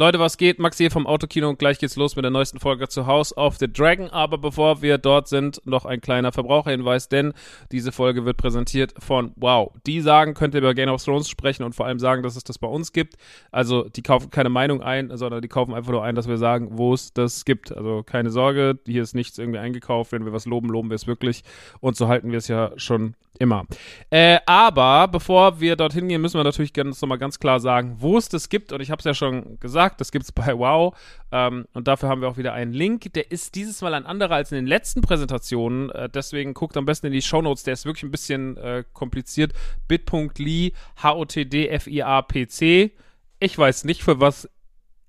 Leute, was geht? Max hier vom Autokino und gleich geht's los mit der neuesten Folge zu House of the Dragon. Aber bevor wir dort sind, noch ein kleiner Verbraucherhinweis, denn diese Folge wird präsentiert von Wow. Die sagen, könnt ihr über Game of Thrones sprechen und vor allem sagen, dass es das bei uns gibt. Also die kaufen keine Meinung ein, sondern die kaufen einfach nur ein, dass wir sagen, wo es das gibt. Also keine Sorge, hier ist nichts irgendwie eingekauft. Wenn wir was loben, loben wir es wirklich. Und so halten wir es ja schon immer. Äh, aber bevor wir dorthin gehen, müssen wir natürlich ganz nochmal ganz klar sagen, wo es das gibt. Und ich habe es ja schon gesagt, das gibt es bei Wow. Ähm, und dafür haben wir auch wieder einen Link. Der ist dieses Mal ein anderer als in den letzten Präsentationen. Äh, deswegen guckt am besten in die Show Notes. Der ist wirklich ein bisschen äh, kompliziert. bit.ly H-O-T-D-F-I-A-P-C. Ich weiß nicht, für was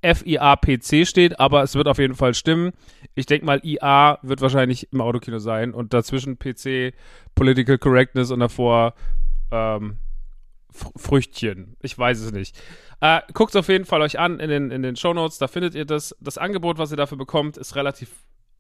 F-I-A-P-C steht, aber es wird auf jeden Fall stimmen. Ich denke mal, IA wird wahrscheinlich im Autokino sein und dazwischen PC, Political Correctness und davor ähm, Früchtchen. Ich weiß es nicht. Äh, Guckt es auf jeden Fall euch an in den, in den Show Notes, da findet ihr das. Das Angebot, was ihr dafür bekommt, ist relativ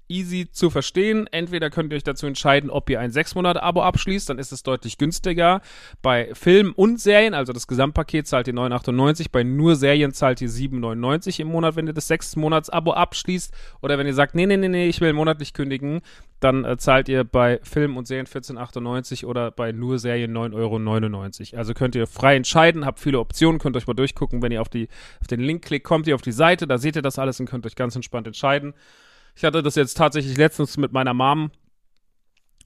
easy zu verstehen. Entweder könnt ihr euch dazu entscheiden, ob ihr ein 6-Monate-Abo abschließt, dann ist es deutlich günstiger. Bei Filmen und Serien, also das Gesamtpaket, zahlt ihr 9,98. Bei nur Serien zahlt ihr 7,99 im Monat, wenn ihr das 6-Monats-Abo abschließt. Oder wenn ihr sagt, nee, nee, nee, nee, ich will monatlich kündigen, dann äh, zahlt ihr bei Filmen und Serien 14,98 oder bei nur Serien 9,99 Euro. Also könnt ihr frei entscheiden, habt viele Optionen, könnt euch mal durchgucken. Wenn ihr auf, die, auf den Link klickt, kommt ihr auf die Seite, da seht ihr das alles und könnt euch ganz entspannt entscheiden. Ich hatte das jetzt tatsächlich letztens mit meiner Mom,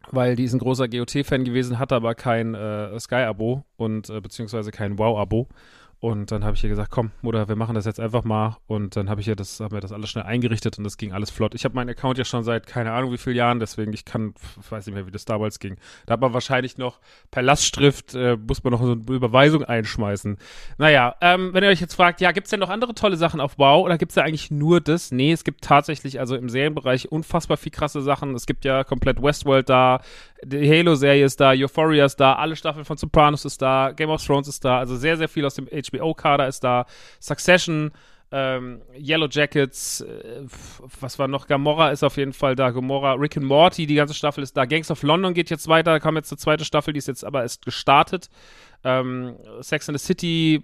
weil die ist ein großer GOT-Fan gewesen, hatte aber kein äh, Sky-Abo und äh, beziehungsweise kein Wow-Abo. Und dann habe ich ihr gesagt, komm, Mutter, wir machen das jetzt einfach mal. Und dann habe ich ihr das, haben wir das alles schnell eingerichtet und das ging alles flott. Ich habe meinen Account ja schon seit keine Ahnung wie vielen Jahren, deswegen ich kann, ich weiß nicht mehr, wie das damals ging. Da hat man wahrscheinlich noch per Lastschrift, äh, muss man noch so eine Überweisung einschmeißen. Naja, ähm, wenn ihr euch jetzt fragt, ja, gibt's denn noch andere tolle Sachen auf Wow oder gibt's da eigentlich nur das? Nee, es gibt tatsächlich, also im Serienbereich unfassbar viel krasse Sachen. Es gibt ja komplett Westworld da, die Halo-Serie ist da, Euphoria ist da, alle Staffeln von Sopranos ist da, Game of Thrones ist da, also sehr, sehr viel aus dem HBO-Kader ist da, Succession, ähm, Yellow Jackets, äh, was war noch? Gamora ist auf jeden Fall da, Gamora, Rick and Morty, die ganze Staffel ist da, Gangs of London geht jetzt weiter, da kam jetzt eine zweite Staffel, die ist jetzt aber erst gestartet. Ähm, Sex in the City,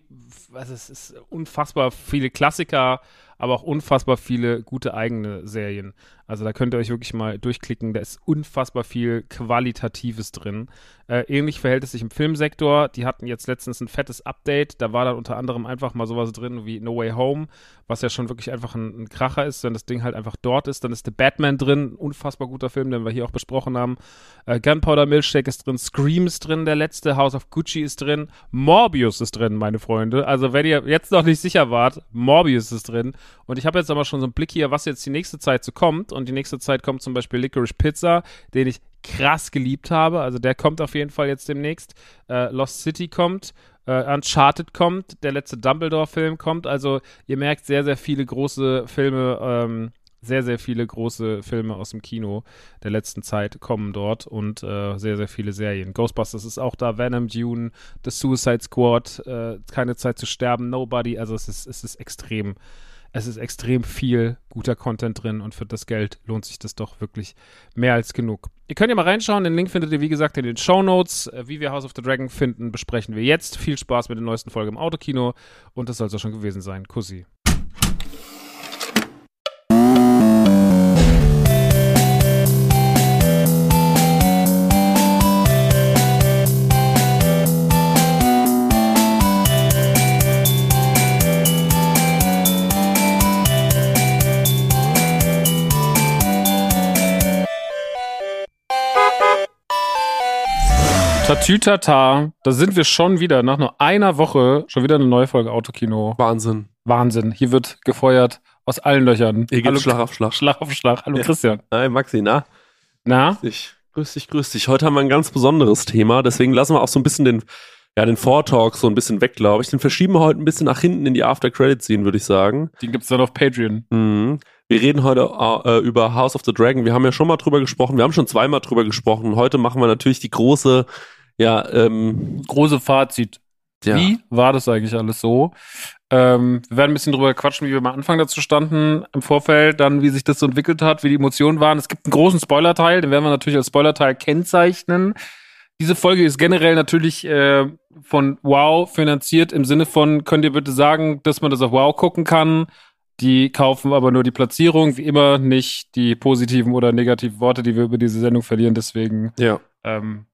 also es ist unfassbar viele Klassiker, aber auch unfassbar viele gute eigene Serien. Also da könnt ihr euch wirklich mal durchklicken. Da ist unfassbar viel Qualitatives drin. Äh, ähnlich verhält es sich im Filmsektor. Die hatten jetzt letztens ein fettes Update. Da war dann unter anderem einfach mal sowas drin wie No Way Home, was ja schon wirklich einfach ein, ein Kracher ist, wenn das Ding halt einfach dort ist. Dann ist The Batman drin, unfassbar guter Film, den wir hier auch besprochen haben. Äh, Gunpowder Milkshake ist drin, Scream ist drin, der letzte, House of Gucci ist drin, Morbius ist drin, meine Freunde. Also wenn ihr jetzt noch nicht sicher wart, Morbius ist drin. Und ich habe jetzt aber schon so einen Blick hier, was jetzt die nächste Zeit so kommt und die nächste Zeit kommt zum Beispiel Licorice Pizza, den ich krass geliebt habe. Also der kommt auf jeden Fall jetzt demnächst. Äh, Lost City kommt. Äh, Uncharted kommt. Der letzte Dumbledore-Film kommt. Also ihr merkt sehr, sehr viele große Filme. Ähm, sehr, sehr viele große Filme aus dem Kino der letzten Zeit kommen dort und äh, sehr, sehr viele Serien. Ghostbusters ist auch da, Venom, Dune, The Suicide Squad, äh, Keine Zeit zu sterben, Nobody. Also es ist, es ist extrem es ist extrem viel guter Content drin und für das Geld lohnt sich das doch wirklich mehr als genug. Ihr könnt ja mal reinschauen, den Link findet ihr wie gesagt in den Show Notes. Äh, wie wir House of the Dragon finden, besprechen wir jetzt. Viel Spaß mit der neuesten Folge im Autokino und das soll es auch schon gewesen sein. Kussi. Tatütata, da sind wir schon wieder, nach nur einer Woche, schon wieder eine neue Folge Autokino. Wahnsinn. Wahnsinn. Hier wird gefeuert aus allen Löchern. Hier geht Schlag auf Schlag. Schlag auf Schlag. Hallo Ja. Christian. Hi Maxi, na? Na? Grüß dich. Grüß dich, grüß dich. Heute haben wir ein ganz besonderes Thema, deswegen lassen wir auch so ein bisschen den, ja, den Vortalk so ein bisschen weg, glaube ich. Den verschieben wir heute ein bisschen nach hinten in die After-Credit-Scene, würde ich sagen. Den gibt's dann auf Patreon. Mhm. Wir reden heute äh, über House of the Dragon. Wir haben ja schon mal drüber gesprochen. Wir haben schon zweimal drüber gesprochen. Heute machen wir natürlich die große, ja, ähm, Große Fazit. ja. Wie war das eigentlich alles so? Ähm, wir werden ein bisschen drüber quatschen, wie wir am Anfang dazu standen im Vorfeld, dann wie sich das so entwickelt hat, wie die Emotionen waren. Es gibt einen großen Spoilerteil, den werden wir natürlich als Spoilerteil kennzeichnen. Diese Folge ist generell natürlich äh, von Wow finanziert im Sinne von, könnt ihr bitte sagen, dass man das auf Wow gucken kann? Die kaufen aber nur die Platzierung, wie immer nicht die positiven oder negativen Worte, die wir über diese Sendung verlieren. Deswegen Ja. ähm,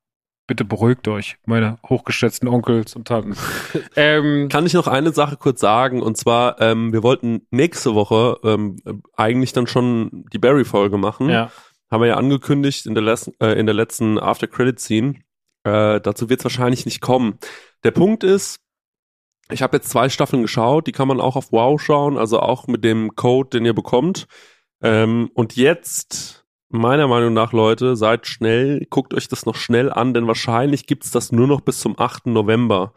bitte beruhigt euch, meine hochgeschätzten Onkels und Tanten. ähm, Kann ich noch eine Sache kurz sagen? Und zwar, ähm, wir wollten nächste Woche ähm, eigentlich dann schon die Barry-Folge machen. ja. Haben wir ja angekündigt in der, les- äh, in der letzten After-Credit-Scene. Äh, dazu wird es wahrscheinlich nicht kommen. Der Punkt ist, ich habe jetzt zwei Staffeln geschaut, die kann man auch auf Wow schauen, also auch mit dem Code, den ihr bekommt. Ähm, und jetzt, meiner Meinung nach, Leute, seid schnell, guckt euch das noch schnell an, denn wahrscheinlich gibt's das nur noch bis zum 8. November.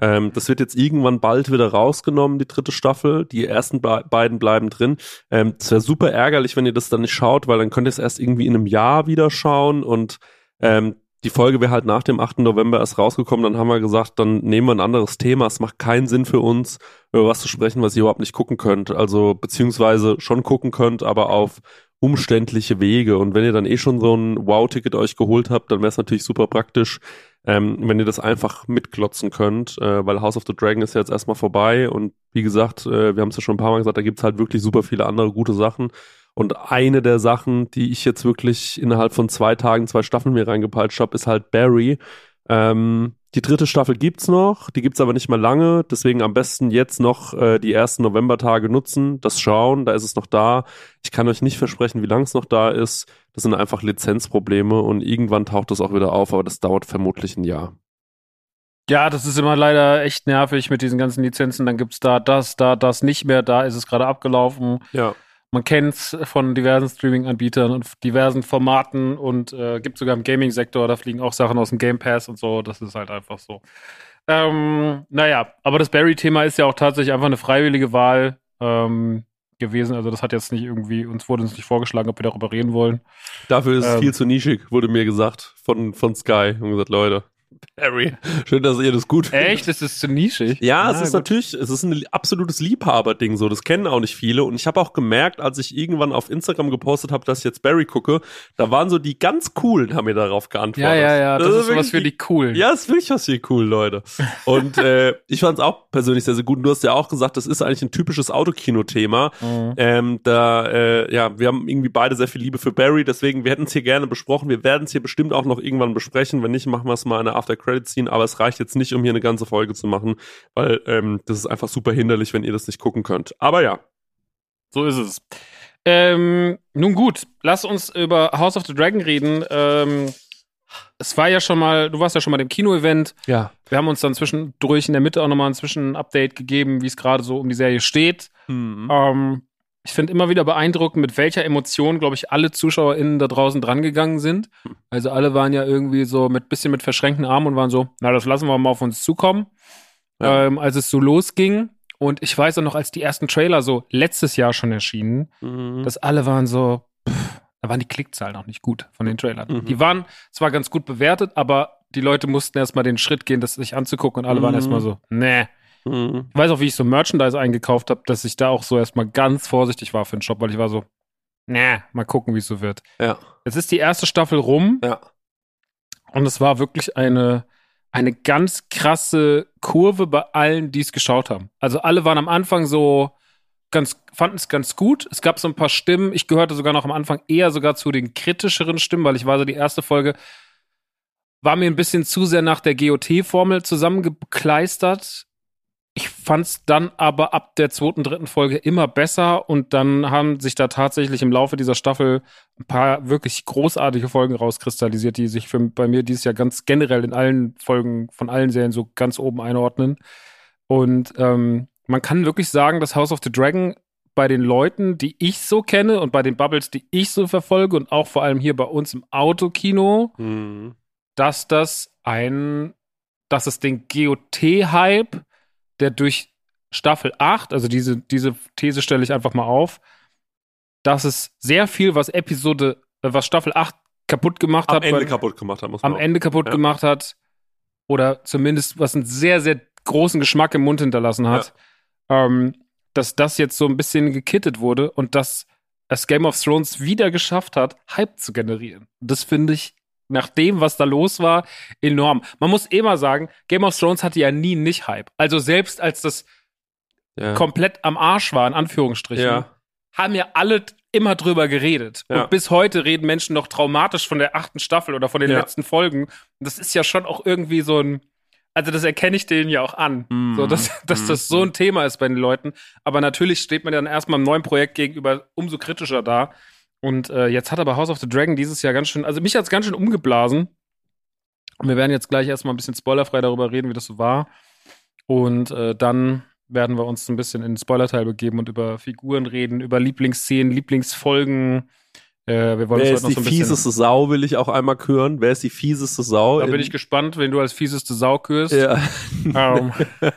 Ähm, das wird jetzt irgendwann bald wieder rausgenommen, die dritte Staffel. Die ersten be beiden bleiben drin. Ähm, es wäre super ärgerlich, wenn ihr das dann nicht schaut, weil dann könnt ihr es erst irgendwie in einem Jahr wieder schauen und ähm, die Folge wäre halt nach dem 8. November erst rausgekommen, dann haben wir gesagt, dann nehmen wir ein anderes Thema. Es macht keinen Sinn für uns, über was zu sprechen, was ihr überhaupt nicht gucken könnt. Also beziehungsweise schon gucken könnt, aber auf umständliche Wege. Und wenn ihr dann eh schon so ein Wow-Ticket euch geholt habt, dann wäre es natürlich super praktisch, ähm, wenn ihr das einfach mitklotzen könnt, äh, weil House of the Dragon ist ja jetzt erstmal vorbei und wie gesagt, äh, wir haben es ja schon ein paar Mal gesagt, da gibt's halt wirklich super viele andere gute Sachen. Und eine der Sachen, die ich jetzt wirklich innerhalb von zwei Tagen, zwei Staffeln mir reingepeitscht habe, ist halt Barry. Ähm, die dritte Staffel gibt's noch, die gibt's aber nicht mehr lange, deswegen am besten jetzt noch äh, die ersten Novembertage nutzen, das schauen, da ist es noch da. Ich kann euch nicht versprechen, wie lang es noch da ist. Das sind einfach Lizenzprobleme und irgendwann taucht das auch wieder auf, aber das dauert vermutlich ein Jahr. ja, das ist immer leider echt nervig mit diesen ganzen Lizenzen. Dann gibt's da das, da, das nicht mehr, da ist es gerade abgelaufen. Ja. Man kennt's von diversen Streaming-Anbietern und diversen Formaten und äh, gibt sogar im Gaming-Sektor, da fliegen auch Sachen aus dem Game Pass und so. Das ist halt einfach so. Ähm, naja, aber das Barry-Thema ist ja auch tatsächlich einfach eine freiwillige Wahl ähm, gewesen. Also das hat jetzt nicht irgendwie, uns wurde uns nicht vorgeschlagen, ob wir darüber reden wollen. Dafür ist es Ähm. viel zu nischig, wurde mir gesagt von, von Sky. Und gesagt, Leute, Barry, schön, dass ihr das gut findet. Echt? Das ist zu nischig? Ja, es Ah, ist gut. natürlich, es ist ein absolutes Liebhaberding so. Das kennen auch nicht viele. Und ich habe auch gemerkt, als ich irgendwann auf Instagram gepostet habe, dass ich jetzt Barry gucke, da waren so die ganz coolen, haben mir darauf geantwortet. Ja, ja, ja, das, ist wirklich was für die coolen. Ja, ist wirklich was für die coolen Leute. Und äh, ich fand es auch persönlich sehr, sehr gut. Und du hast ja auch gesagt, das ist eigentlich ein typisches Autokino-Thema. Mhm. Ähm, da, äh, ja, wir haben irgendwie beide sehr viel Liebe für Barry, deswegen, wir hätten es hier gerne besprochen. Wir werden es hier bestimmt auch noch irgendwann besprechen. Wenn nicht, machen wir es mal in der After-Credit-Scene. Aber es reicht jetzt nicht, um hier eine ganze Folge zu machen, weil ähm, das ist einfach super hinderlich, wenn ihr das nicht gucken könnt. Aber ja, So ist es. Ähm, nun gut, lass uns über House of the Dragon reden. Ähm, es war ja schon mal, du warst ja schon mal im Kino-Event. ja. Wir haben uns dann zwischendurch in der Mitte auch nochmal ein Zwischen-Update gegeben, wie es gerade so um die Serie steht. Hm. Ähm, ich finde immer wieder beeindruckend, mit welcher Emotion, glaube ich, alle ZuschauerInnen da draußen drangegangen sind. Also alle waren ja irgendwie so mit bisschen mit verschränkten Armen und waren so, na, das lassen wir mal auf uns zukommen. Ja. Ähm, als es so losging. Und ich weiß auch noch, als die ersten Trailer so letztes Jahr schon erschienen, Mhm. dass alle waren so, pff, da waren die Klickzahlen auch nicht gut von den Trailern. Mhm. Die waren zwar ganz gut bewertet, aber die Leute mussten erstmal den Schritt gehen, das sich anzugucken und alle waren Mhm. erstmal so, nee. Mhm. Ich weiß auch, wie ich so Merchandise eingekauft habe, dass ich da auch so erstmal ganz vorsichtig war für den Shop, weil ich war so, nee, mal gucken, wie es so wird. Ja, Jetzt ist die erste Staffel rum ja. und es war wirklich eine, eine ganz krasse Kurve bei allen, die es geschaut haben. Also alle waren am Anfang so ganz, fanden es ganz gut. Es gab so ein paar Stimmen. Ich gehörte sogar noch am Anfang eher sogar zu den kritischeren Stimmen, weil ich war so die erste Folge war mir ein bisschen zu sehr nach der GOT-Formel zusammengekleistert. Ich fand es dann aber ab der zweiten, dritten Folge immer besser und dann haben sich da tatsächlich im Laufe dieser Staffel ein paar wirklich großartige Folgen rauskristallisiert, die sich für, bei mir dieses Jahr ganz generell in allen Folgen von allen Serien so ganz oben einordnen. Und ähm, man kann wirklich sagen, dass House of the Dragon bei den Leuten, die ich so kenne und bei den Bubbles, die ich so verfolge und auch vor allem hier bei uns im Autokino, Mhm. dass das ein, dass es den GOT-Hype, der durch Staffel 8, also diese, diese These stelle ich einfach mal auf, dass es sehr viel, was Episode, äh, was Staffel 8 kaputt gemacht Am hat, Ende weil- kaputt gemacht haben, muss man am auch- Ende kaputt Ja. gemacht hat oder zumindest was einen sehr, sehr großen Geschmack im Mund hinterlassen hat, ähm, dass das jetzt so ein bisschen gekittet wurde und dass es Game of Thrones wieder geschafft hat, Hype zu generieren. Das finde ich nach dem, was da los war, enorm. Man muss eh mal sagen, Game of Thrones hatte ja nie nicht Hype. Also selbst als das Ja. komplett am Arsch war, in Anführungsstrichen, Ja. haben ja alle immer drüber geredet. Ja. Und bis heute reden Menschen noch traumatisch von der achten Staffel oder von den letzten Folgen. Und das ist ja schon auch irgendwie so ein, also das erkenne ich denen ja auch an. Mhm. So, dass, dass das so ein Thema ist bei den Leuten. Aber natürlich steht man dann erstmal einem neuen Projekt gegenüber umso kritischer da. Und äh, jetzt hat aber House of the Dragon dieses Jahr ganz schön, also mich hat es ganz schön umgeblasen. Und wir werden jetzt gleich erstmal ein bisschen spoilerfrei darüber reden, wie das so war. Und äh, dann werden wir uns ein bisschen in den Spoilerteil begeben und über Figuren reden, über Lieblingsszenen, Lieblingsfolgen. Äh, wir wollen Wer uns ist die so fieseste Sau, will ich auch einmal hören. Wer ist die fieseste Sau? Da bin in- ich gespannt, wenn du als fieseste Sau kürst. ja. Ähm,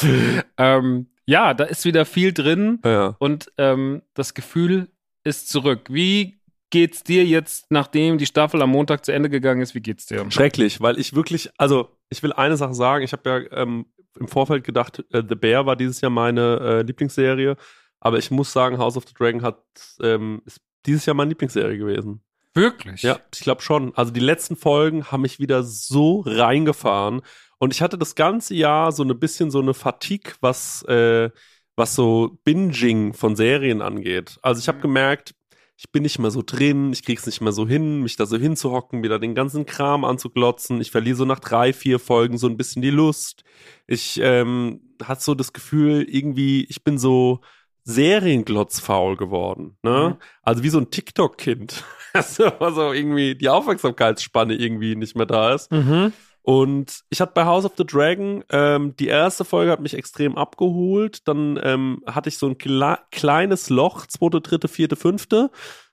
ähm, ja, da ist wieder viel drin ja. und ähm, das Gefühl ist zurück. Wie geht's dir jetzt, nachdem die Staffel am Montag zu Ende gegangen ist? Wie geht's dir? Schrecklich, weil ich wirklich, also ich will eine Sache sagen, ich habe ja ähm, im Vorfeld gedacht, äh, The Bear war dieses Jahr meine äh, Lieblingsserie, aber ich muss sagen, House of the Dragon hat ähm, ist dieses Jahr meine Lieblingsserie gewesen. Wirklich? Ja, ich glaube schon. Also die letzten Folgen haben mich wieder so reingefahren und ich hatte das ganze Jahr so ein bisschen so eine Fatigue, was äh, was so Binging von Serien angeht. Also ich habe Mhm. gemerkt, ich bin nicht mehr so drin, ich krieg's nicht mehr so hin, mich da so hinzuhocken, wieder den ganzen Kram anzuglotzen. Ich verliere so nach drei, vier Folgen so ein bisschen die Lust. Ich ähm, hatte so das Gefühl, irgendwie, ich bin so serienglotzfaul geworden. Ne? Mhm. Also wie so ein TikTok-Kind. Also also irgendwie die Aufmerksamkeitsspanne irgendwie nicht mehr da ist. Mhm. Und ich hatte bei House of the Dragon, ähm, die erste Folge hat mich extrem abgeholt. Dann ähm, hatte ich so ein kle kleines Loch, zweite, dritte, vierte, fünfte.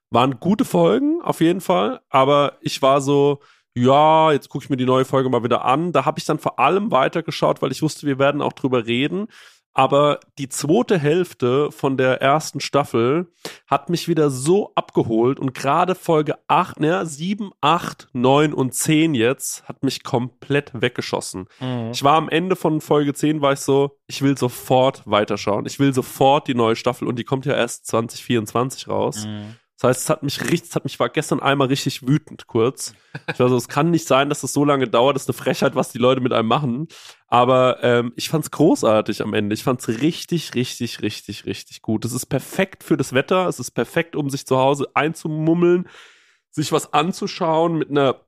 Waren gute Folgen, auf jeden Fall. Aber ich war so, ja, jetzt gucke ich mir die neue Folge mal wieder an. Da habe ich dann vor allem weitergeschaut, weil ich wusste, wir werden auch drüber reden. Aber die zweite Hälfte von der ersten Staffel hat mich wieder so abgeholt und gerade Folge 8, ne, 7, 8, 9 und 10 jetzt hat mich komplett weggeschossen. Mhm. Ich war am Ende von Folge 10, war ich so, ich will sofort weiterschauen. Ich will sofort die neue Staffel und die kommt ja erst 2024 raus. Mhm. Das heißt, es hat mich richtig, es hat mich war gestern einmal richtig wütend kurz. Ich war so, es kann nicht sein, dass das so lange dauert, das ist eine Frechheit, was die Leute mit einem machen. Aber ähm, ich fand's großartig am Ende. Ich fand's richtig, richtig, richtig, richtig gut. Es ist perfekt für das Wetter. Es ist perfekt, um sich zu Hause einzumummeln, sich was anzuschauen mit einer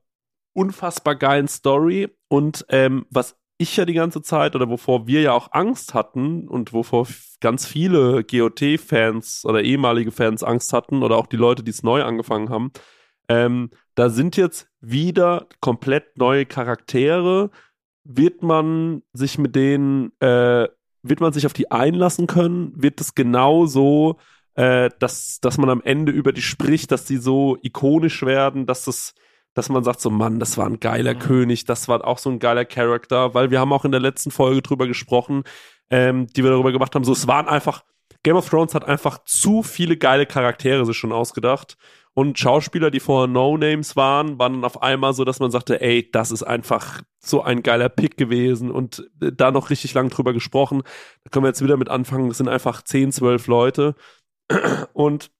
unfassbar geilen Story. Und ähm, was ich ja die ganze Zeit oder wovor wir ja auch Angst hatten und wovor ganz viele GOT-Fans oder ehemalige Fans Angst hatten oder auch die Leute, die es neu angefangen haben, ähm, da sind jetzt wieder komplett neue Charaktere. Wird man sich mit denen, äh, wird man sich auf die einlassen können? Wird es genau so, äh, dass, dass man am Ende über die spricht, dass die so ikonisch werden, dass das dass man sagt so, Mann, das war ein geiler Mhm. König, das war auch so ein geiler Charakter, weil wir haben auch in der letzten Folge drüber gesprochen, ähm, die wir darüber gemacht haben, so, es waren einfach, Game of Thrones hat einfach zu viele geile Charaktere sich schon ausgedacht und Schauspieler, die vorher No-Names waren, waren dann auf einmal so, dass man sagte, ey, das ist einfach so ein geiler Pick gewesen und äh, da noch richtig lang drüber gesprochen. Da können wir jetzt wieder mit anfangen, das sind einfach 10, 12 Leute und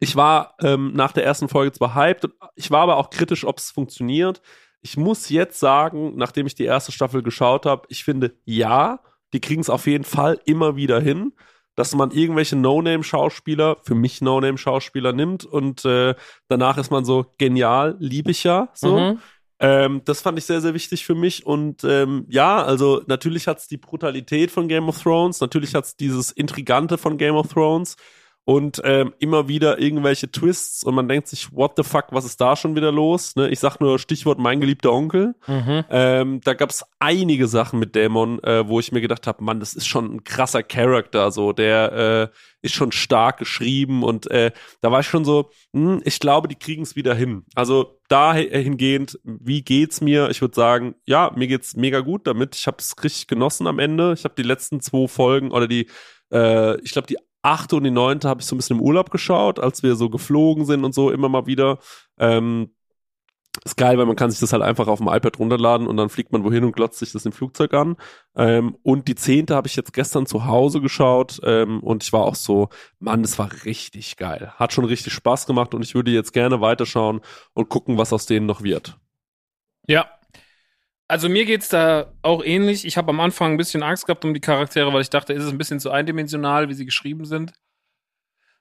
ich war ähm, nach der ersten Folge zwar hyped, ich war aber auch kritisch, ob es funktioniert. Ich muss jetzt sagen, nachdem ich die erste Staffel geschaut habe, ich finde, ja, die kriegen es auf jeden Fall immer wieder hin, dass man irgendwelche No-Name-Schauspieler, für mich No-Name-Schauspieler nimmt und äh, danach ist man so genial, liebe ich ja so. Mhm. Ähm, das fand ich sehr, sehr wichtig für mich. Und ähm, ja, also natürlich hat's die Brutalität von Game of Thrones, natürlich hat's dieses Intrigante von Game of Thrones und ähm, immer wieder irgendwelche Twists und man denkt sich, what the fuck, was ist da schon wieder los? Ne? Ich sag nur Stichwort mein geliebter Onkel. Mhm. Ähm, da gab's einige Sachen mit Dämon, äh, wo ich mir gedacht habe, Mann, das ist schon ein krasser Charakter, so der äh, ist schon stark geschrieben und äh, da war ich schon so, hm, ich glaube, die kriegen's wieder hin. Also dahingehend, wie geht's mir? Ich würde sagen, ja, mir geht's mega gut damit. Ich habe es richtig genossen am Ende. Ich habe die letzten zwei Folgen oder die, äh, ich glaube die achte und die neunte habe ich so ein bisschen im Urlaub geschaut, als wir so geflogen sind und so immer mal wieder. Ähm, ist geil, weil man kann sich das halt einfach auf dem iPad runterladen und dann fliegt man wohin und glotzt sich das im Flugzeug an. Ähm, und die zehnte habe ich jetzt gestern zu Hause geschaut ähm, und ich war auch so, Mann, das war richtig geil. Hat schon richtig Spaß gemacht und ich würde jetzt gerne weiterschauen und gucken, was aus denen noch wird. Ja. Also mir geht's da auch ähnlich. Ich habe am Anfang ein bisschen Angst gehabt um die Charaktere, weil ich dachte, ist es ein bisschen zu eindimensional, wie sie geschrieben sind.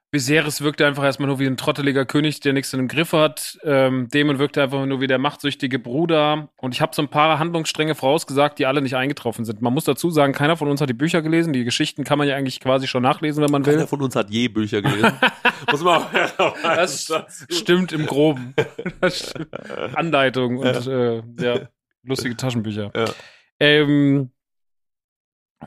Viserys wirkte einfach erstmal nur wie ein trotteliger König, der nichts in den Griff hat. Ähm, Damon wirkte einfach nur wie der machtsüchtige Bruder. Und ich habe so ein paar Handlungsstränge vorausgesagt, die alle nicht eingetroffen sind. Man muss dazu sagen, keiner von uns hat die Bücher gelesen. Die Geschichten kann man ja eigentlich quasi schon nachlesen, wenn man will. Keiner von uns hat je Bücher gelesen. muss man auch das stimmt im Groben. Anleitung und. Äh, ja, lustige Taschenbücher. Ja. Ähm,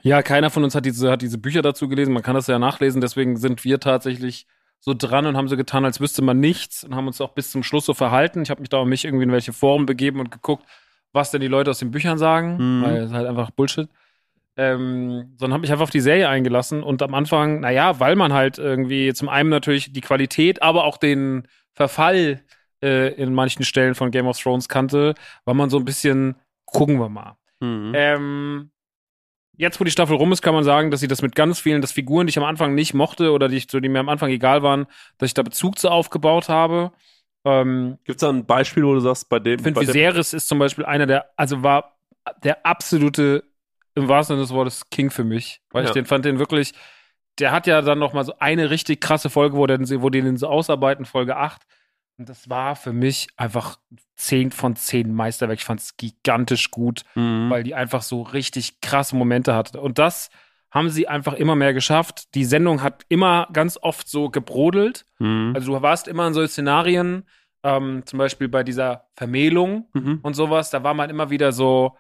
ja, keiner von uns hat diese, hat diese Bücher dazu gelesen. Man kann das ja nachlesen. Deswegen sind wir tatsächlich so dran und haben so getan, als wüsste man nichts und haben uns auch bis zum Schluss so verhalten. Ich habe mich da auch mich irgendwie in welche Foren begeben und geguckt, was denn die Leute aus den Büchern sagen, mhm. weil es halt einfach Bullshit. Ähm, sondern habe mich einfach auf die Serie eingelassen und am Anfang, naja, weil man halt irgendwie zum einen natürlich die Qualität, aber auch den Verfall äh, in manchen Stellen von Game of Thrones kannte, war man so ein bisschen, gucken wir mal. Mhm. Ähm, jetzt, wo die Staffel rum ist, kann man sagen, dass sie das mit ganz vielen, dass Figuren, die ich am Anfang nicht mochte oder die, die mir am Anfang egal waren, dass ich da Bezug zu aufgebaut habe. Ähm, Gibt es da ein Beispiel, wo du sagst, bei dem? Ich finde, Viserys ist zum Beispiel einer der, also war der absolute, im wahrsten Sinne des Wortes, King für mich. Weil ja. ich den fand den wirklich, der hat ja dann noch mal so eine richtig krasse Folge, wo, der, wo die den so ausarbeiten, Folge 8 und das war für mich einfach 10 von 10 Meisterwerk. Ich fand es gigantisch gut, mhm. weil die einfach so richtig krasse Momente hatte. Und das haben sie einfach immer mehr geschafft. Die Sendung hat immer ganz oft so gebrodelt. Mhm. Also du warst immer in solchen Szenarien, ähm, zum Beispiel bei dieser Vermählung mhm. und sowas, da war man immer wieder so,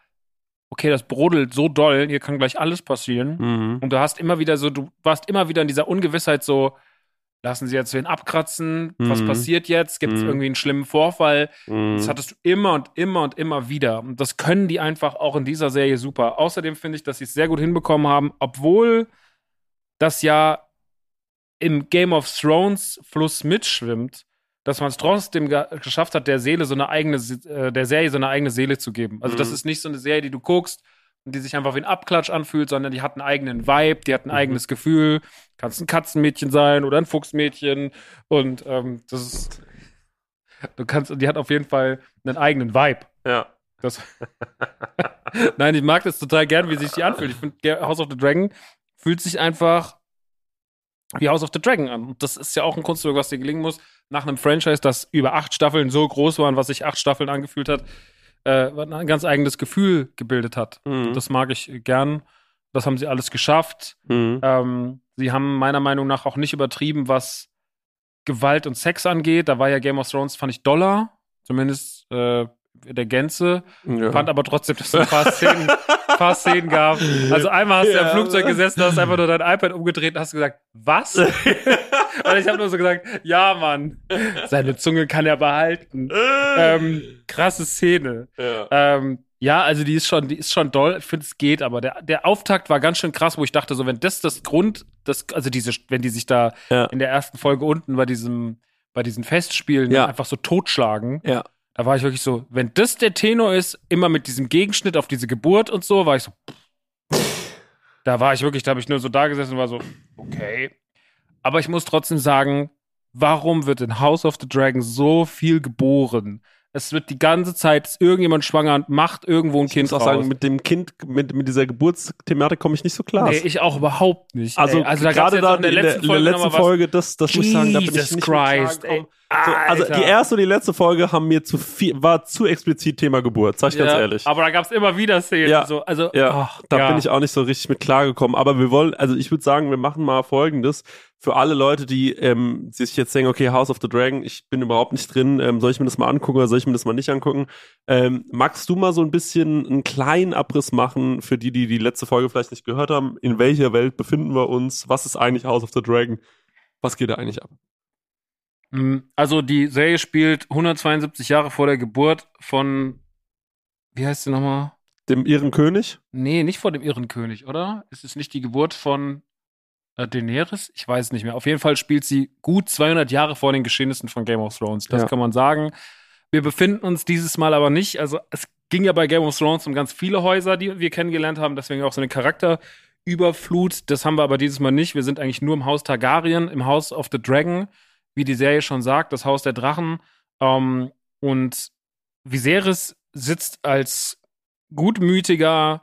okay, das brodelt so doll, hier kann gleich alles passieren. Mhm. Und du hast immer wieder so, du warst immer wieder in dieser Ungewissheit so, lassen sie jetzt wen abkratzen, mhm. was passiert jetzt, gibt es mhm. irgendwie einen schlimmen Vorfall. Mhm. Das hattest du immer und immer und immer wieder. Und das können die einfach auch in dieser Serie super. Außerdem finde ich, dass sie es sehr gut hinbekommen haben, obwohl das ja im Game of Thrones Fluss mitschwimmt, dass man es trotzdem geschafft hat, der Seele so eine eigene, äh, der Serie so eine eigene Seele zu geben. Also das mhm. ist nicht so eine Serie, die du guckst die sich einfach wie ein Abklatsch anfühlt, sondern die hat einen eigenen Vibe, die hat ein mhm. eigenes Gefühl. Kannst ein Katzenmädchen sein oder ein Fuchsmädchen und ähm, das ist, du kannst, die hat auf jeden Fall einen eigenen Vibe. Ja. Das Nein, ich mag das total gern, wie sich die anfühlt. Ich finde, House of the Dragon fühlt sich einfach wie House of the Dragon an. Und das ist ja auch ein Kunstwerk, was dir gelingen muss, nach einem Franchise, das über acht Staffeln so groß war und was sich acht Staffeln angefühlt hat, äh, ein ganz eigenes Gefühl gebildet hat. Mhm. Das mag ich gern. Das haben sie alles geschafft. Mhm. Ähm, sie haben meiner Meinung nach auch nicht übertrieben, was Gewalt und Sex angeht. Da war ja Game of Thrones, fand ich Dollar, zumindest äh, der Gänze. Ja. Fand aber trotzdem, dass es ein paar Szenen, paar Szenen gab. Also einmal hast du ja. im Flugzeug gesessen, hast einfach nur dein iPad umgedreht und hast gesagt, was? und ich habe nur so gesagt, ja, Mann, seine Zunge kann er behalten. ähm, krasse Szene. Ja. Ähm, ja, also die ist schon, die ist schon doll. Ich finde, es geht, aber der, der Auftakt war ganz schön krass, wo ich dachte, so, wenn das das Grund, das, also diese, wenn die sich da ja. in der ersten Folge unten bei diesem, bei diesen Festspielen ja. einfach so totschlagen, ja. Da war ich wirklich so, wenn das der Tenor ist, immer mit diesem Gegenschnitt auf diese Geburt und so, war ich so. Da war ich wirklich, da habe ich nur so da gesessen und war so, okay. Aber ich muss trotzdem sagen, warum wird in House of the Dragon so viel geboren? Es wird die ganze Zeit ist irgendjemand schwanger und macht irgendwo ein ich Kind muss auch raus. sagen, mit dem Kind, mit, mit dieser Geburtsthematik komme ich nicht so klar. Nee, ich auch überhaupt nicht. Also, also da gerade da in der, letzten, in der letzten Folge, das, das muss ich sagen, da bin ich nicht Christ, ey. So, also die erste und die letzte Folge haben mir zu viel, war zu explizit Thema Geburt, sag ich ja, ganz ehrlich. Aber da gab es immer wieder Szenen. Ja, so, also, ja, oh, da ja. bin ich auch nicht so richtig mit klargekommen. Aber wir wollen, also ich würde sagen, wir machen mal folgendes. Für alle Leute, die ähm, sich jetzt denken, okay, House of the Dragon, ich bin überhaupt nicht drin, ähm, soll ich mir das mal angucken oder soll ich mir das mal nicht angucken? Ähm, magst du mal so ein bisschen einen kleinen Abriss machen für die, die die letzte Folge vielleicht nicht gehört haben? In welcher Welt befinden wir uns? Was ist eigentlich House of the Dragon? Was geht da eigentlich ab? Mm, also die Serie spielt 172 Jahre vor der Geburt von, wie heißt sie nochmal? Dem Iren König? Nee, nicht vor dem Iren König, oder? Ist es nicht die Geburt von Daenerys? Ich weiß nicht mehr. Auf jeden Fall spielt sie gut 200 Jahre vor den Geschehnissen von Game of Thrones. Das ja. kann man sagen. Wir befinden uns dieses Mal aber nicht. Also es ging ja bei Game of Thrones um ganz viele Häuser, die wir kennengelernt haben. Deswegen auch so eine Charakterüberflut. Das haben wir aber dieses Mal nicht. Wir sind eigentlich nur im Haus Targaryen, im House of the Dragon wie die Serie schon sagt, das Haus der Drachen. Ähm, und Viserys sitzt als gutmütiger,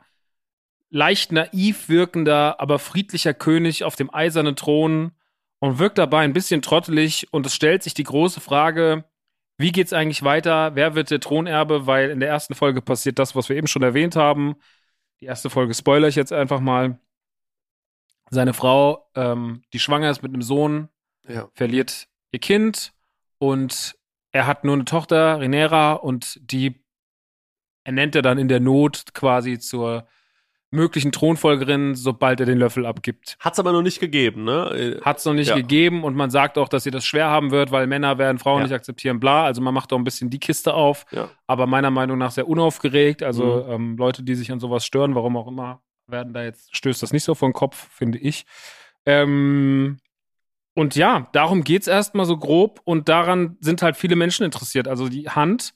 leicht naiv wirkender, aber friedlicher König auf dem eisernen Thron und wirkt dabei ein bisschen trottelig und es stellt sich die große Frage, wie geht's eigentlich weiter? Wer wird der Thronerbe? Weil in der ersten Folge passiert das, was wir eben schon erwähnt haben. Die erste Folge spoiler ich jetzt einfach mal. Seine Frau, ähm, die schwanger ist mit einem Sohn, Ja. verliert ihr Kind und er hat nur eine Tochter, Renera, und die ernennt er dann in der Not quasi zur möglichen Thronfolgerin, sobald er den Löffel abgibt. Hat's aber noch nicht gegeben, ne? Hat es noch nicht Ja. gegeben und man sagt auch, dass sie das schwer haben wird, weil Männer werden Frauen Ja. nicht akzeptieren, bla. Also man macht auch ein bisschen die Kiste auf, Ja. aber meiner Meinung nach sehr unaufgeregt. Also Mhm. ähm, Leute, die sich an sowas stören, warum auch immer, werden da jetzt, stößt das nicht so vor den Kopf, finde ich. Ähm, und ja, darum geht's erstmal so grob und daran sind halt viele Menschen interessiert. Also die Hand,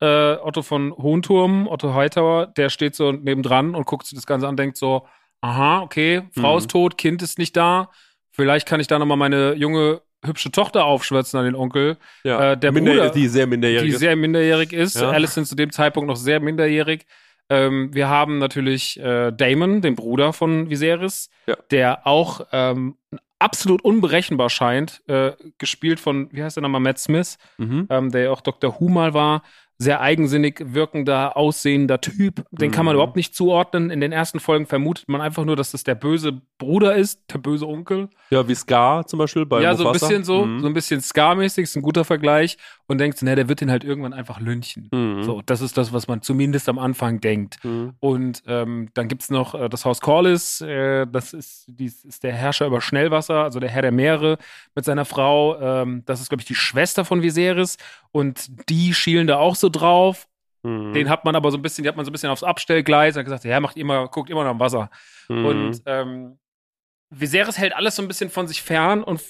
äh, Otto von Hohenturm, Otto Hightower, der steht so nebendran und guckt sich das Ganze an und denkt so, aha, okay, Frau Mhm. ist tot, Kind ist nicht da, vielleicht kann ich da nochmal meine junge, hübsche Tochter aufschwätzen an den Onkel, ja. äh, der Minder, Bruder- die sehr minderjährig die ist. sehr minderjährig ist. Ja. Alison zu dem Zeitpunkt noch sehr minderjährig. Ähm, wir haben natürlich äh, Damon, den Bruder von Viserys, Ja. der auch ähm, absolut unberechenbar scheint, äh, gespielt von, wie heißt der nochmal, Matt Smith, Mhm. ähm, der ja auch Dr. Who mal war. Sehr eigensinnig wirkender, aussehender Typ. Den kann man Mhm. überhaupt nicht zuordnen. In den ersten Folgen vermutet man einfach nur, dass das der böse Bruder ist, der böse Onkel Ja, wie Scar zum Beispiel bei ja, so ein Mufasa. bisschen so, Mhm. so ein bisschen Ska-mäßig, ist ein guter Vergleich und denkst, na, der wird den halt irgendwann einfach lynchen. Mhm. So, das ist das, was man zumindest am Anfang denkt. Mhm. Und ähm, dann gibt's noch äh, das Haus Corlys, äh, das ist, dies ist der Herrscher über Schnellwasser, also der Herr der Meere mit seiner Frau. Ähm, das ist, glaube ich, die Schwester von Viserys und die schielen da auch so drauf. Mhm. Den hat man aber so ein bisschen, die hat man so ein bisschen aufs Abstellgleis, hat gesagt, ja, macht immer, guckt immer noch am Wasser. Mhm. Und ähm, Viserys hält alles so ein bisschen von sich fern und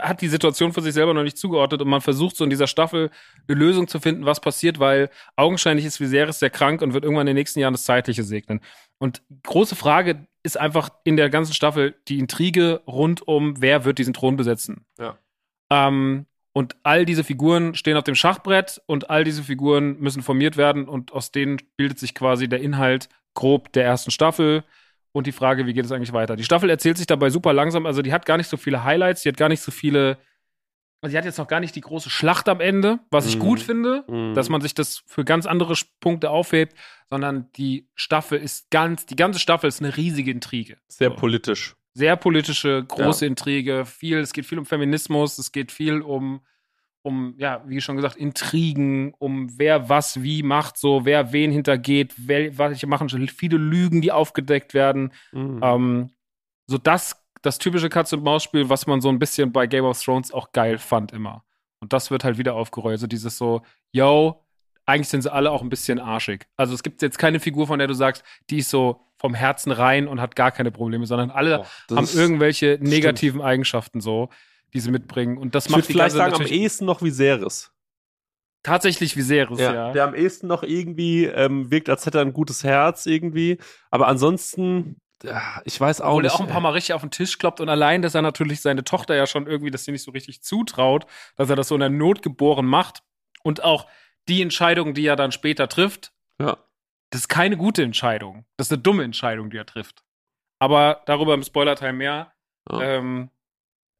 hat die Situation für sich selber noch nicht zugeordnet und man versucht so in dieser Staffel eine Lösung zu finden, was passiert, weil augenscheinlich ist Viserys sehr krank und wird irgendwann in den nächsten Jahren das Zeitliche segnen. Und große Frage ist einfach in der ganzen Staffel die Intrige rund um, wer wird diesen Thron besetzen. Ja. Ähm, und all diese Figuren stehen auf dem Schachbrett und all diese Figuren müssen formiert werden und aus denen bildet sich quasi der Inhalt grob der ersten Staffel und die Frage, wie geht es eigentlich weiter. Die Staffel erzählt sich dabei super langsam, also die hat gar nicht so viele Highlights, die hat gar nicht so viele, also die hat jetzt noch gar nicht die große Schlacht am Ende, was ich Mhm. gut finde, Mhm. dass man sich das für ganz andere Punkte aufhebt, sondern die Staffel ist ganz, die ganze Staffel ist eine riesige Intrige. sehr So politisch. Sehr politische, große Intrige, viel, es geht viel um Feminismus, es geht viel um, um, ja, wie schon gesagt, Intrigen, um wer was wie macht, so, wer wen hintergeht, wer, welche machen schon viele Lügen, die aufgedeckt werden. Mhm. Ähm, so das, das typische Katz-und-Maus-Spiel, was man so ein bisschen bei Game of Thrones auch geil fand immer. Und das wird halt wieder aufgerollt. Also dieses so, yo, eigentlich sind sie alle auch ein bisschen arschig. Also es gibt jetzt keine Figur, von der du sagst, die ist so vom Herzen rein und hat gar keine Probleme, sondern alle Boah, haben irgendwelche negativen Eigenschaften so, die sie mitbringen. Und das Ich würde macht die vielleicht sagen, am ehesten noch Viserys. tatsächlich Viserys, ja. Ja, der am ehesten noch irgendwie ähm, wirkt, als hätte er ein gutes Herz irgendwie. Aber ansonsten, ich weiß auch Obwohl nicht. er auch ein paar Mal richtig auf den Tisch kloppt und allein, dass er natürlich seine Tochter ja schon irgendwie, dass sie nicht so richtig zutraut, dass er das so in der Not geboren macht und auch die Entscheidung, die er dann später trifft, Ja. das ist keine gute Entscheidung. Das ist eine dumme Entscheidung, die er trifft. Aber darüber im Spoiler-Teil mehr. Ja. Ähm,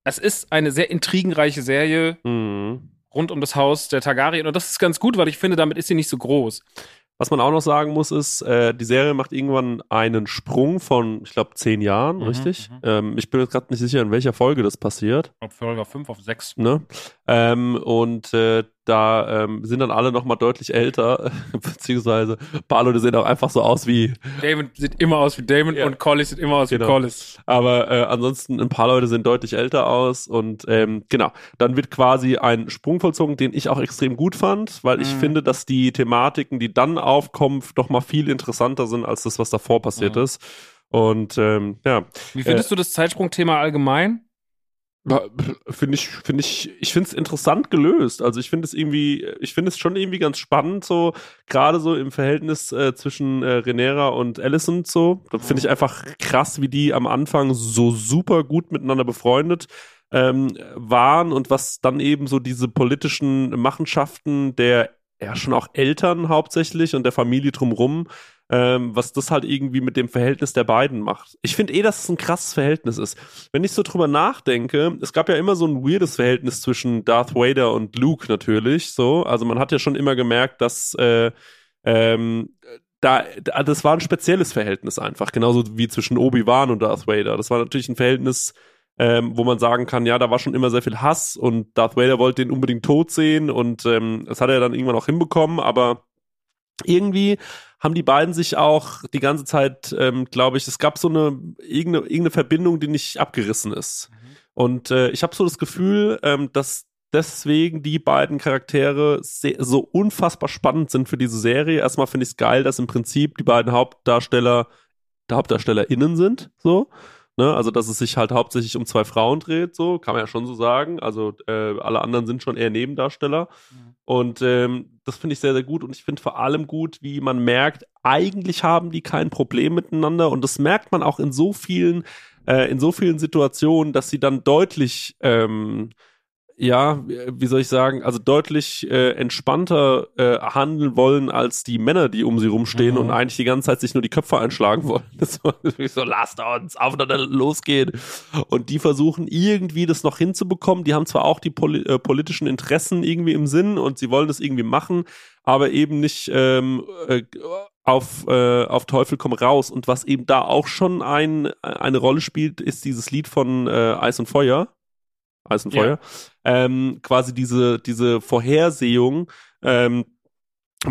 es ist eine sehr intrigenreiche Serie Mhm. rund um das Haus der Targaryen und das ist ganz gut, weil ich finde, damit ist sie nicht so groß. Was man auch noch sagen muss, ist, äh, die Serie macht irgendwann einen Sprung von, ich glaube, zehn Jahren, Mhm, richtig? mhm. Ähm, ich bin jetzt gerade nicht sicher, in welcher Folge das passiert. Ob Folge 5 auf 6. Ne? Ähm, und äh, da ähm, sind dann alle noch mal deutlich älter, beziehungsweise ein paar Leute sehen auch einfach so aus wie, Damon sieht immer aus wie Damon Ja. und Collis sieht immer aus Genau. wie Collis. aber äh, ansonsten ein paar Leute sehen deutlich älter aus und ähm, genau, dann wird quasi ein Sprung vollzogen, den ich auch extrem gut fand, weil ich Mhm. finde, dass die Thematiken, die dann aufkommen, doch mal viel interessanter sind als das, was davor passiert Mhm. ist. Und ähm, ja, Wie findest du das Zeitsprungthema allgemein? Finde ich, finde ich, ich finde es interessant gelöst. Also ich finde es irgendwie, ich finde es schon irgendwie ganz spannend, so gerade so im Verhältnis äh, zwischen äh, Renera und Alicent so. Finde ich einfach krass, wie die am Anfang so super gut miteinander befreundet ähm, waren und was dann eben so diese politischen Machenschaften der ja schon auch Eltern hauptsächlich und der Familie drumrum, ähm, was das halt irgendwie mit dem Verhältnis der beiden macht. Ich finde eh, dass es ein krasses Verhältnis ist. Wenn ich so drüber nachdenke, es gab ja immer so ein weirdes Verhältnis zwischen Darth Vader und Luke natürlich, so. Also man hat ja schon immer gemerkt, dass äh, ähm, da, das war ein spezielles Verhältnis einfach, genauso wie zwischen Obi-Wan und Darth Vader. Das war natürlich ein Verhältnis, ähm, wo man sagen kann, ja, da war schon immer sehr viel Hass und Darth Vader wollte den unbedingt tot sehen und ähm, das hat er dann irgendwann auch hinbekommen, aber irgendwie haben die beiden sich auch die ganze Zeit, ähm, glaube ich, es gab so eine irgendeine, irgendeine Verbindung, die nicht abgerissen ist. Mhm. Und äh, ich habe so das Gefühl, ähm, dass deswegen die beiden Charaktere so unfassbar spannend sind für diese Serie. Erstmal finde ich es geil, dass im Prinzip die beiden Hauptdarsteller der HauptdarstellerInnen sind, so. Ne? Also, dass es sich halt hauptsächlich um zwei Frauen dreht, so, kann man ja schon so sagen. Also, äh, alle anderen sind schon eher Nebendarsteller. Mhm. Und ähm, das finde ich sehr, sehr gut. Und ich finde vor allem gut, wie man merkt, eigentlich haben die kein Problem miteinander. Und das merkt man auch in so vielen, äh, in so vielen Situationen, dass sie dann deutlich ähm, ja, wie soll ich sagen, also deutlich äh, entspannter äh, handeln wollen als die Männer, die um sie rumstehen mhm. und eigentlich die ganze Zeit sich nur die Köpfe einschlagen wollen. Das ist so, lasst uns aufeinander losgehen. Und die versuchen irgendwie das noch hinzubekommen. Die haben zwar auch die poli äh, politischen Interessen irgendwie im Sinn und sie wollen das irgendwie machen, aber eben nicht ähm, äh, auf, äh, auf Teufel komm raus. Und was eben da auch schon ein, eine Rolle spielt, ist dieses Lied von äh, Eis und Feuer Eis und Feuer, ja. ähm, quasi diese, diese Vorhersehung, ähm,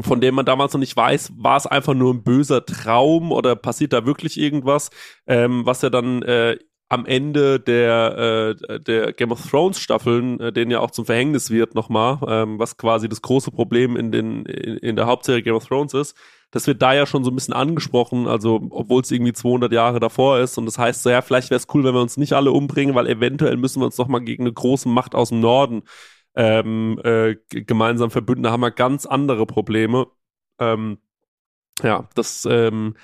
von dem man damals noch nicht weiß, war es einfach nur ein böser Traum oder passiert da wirklich irgendwas, ähm, was ja dann äh, am Ende der, äh, der Game of Thrones Staffeln, äh, denen ja auch zum Verhängnis wird nochmal, ähm, was quasi das große Problem in, den, in, in der Hauptserie Game of Thrones ist, das wird da ja schon so ein bisschen angesprochen, also obwohl es irgendwie 200 Jahre davor ist und das heißt so, ja, vielleicht wäre es cool, wenn wir uns nicht alle umbringen, weil eventuell müssen wir uns doch mal gegen eine große Macht aus dem Norden ähm, äh, gemeinsam verbünden, da haben wir ganz andere Probleme. Ähm, ja, das ähm,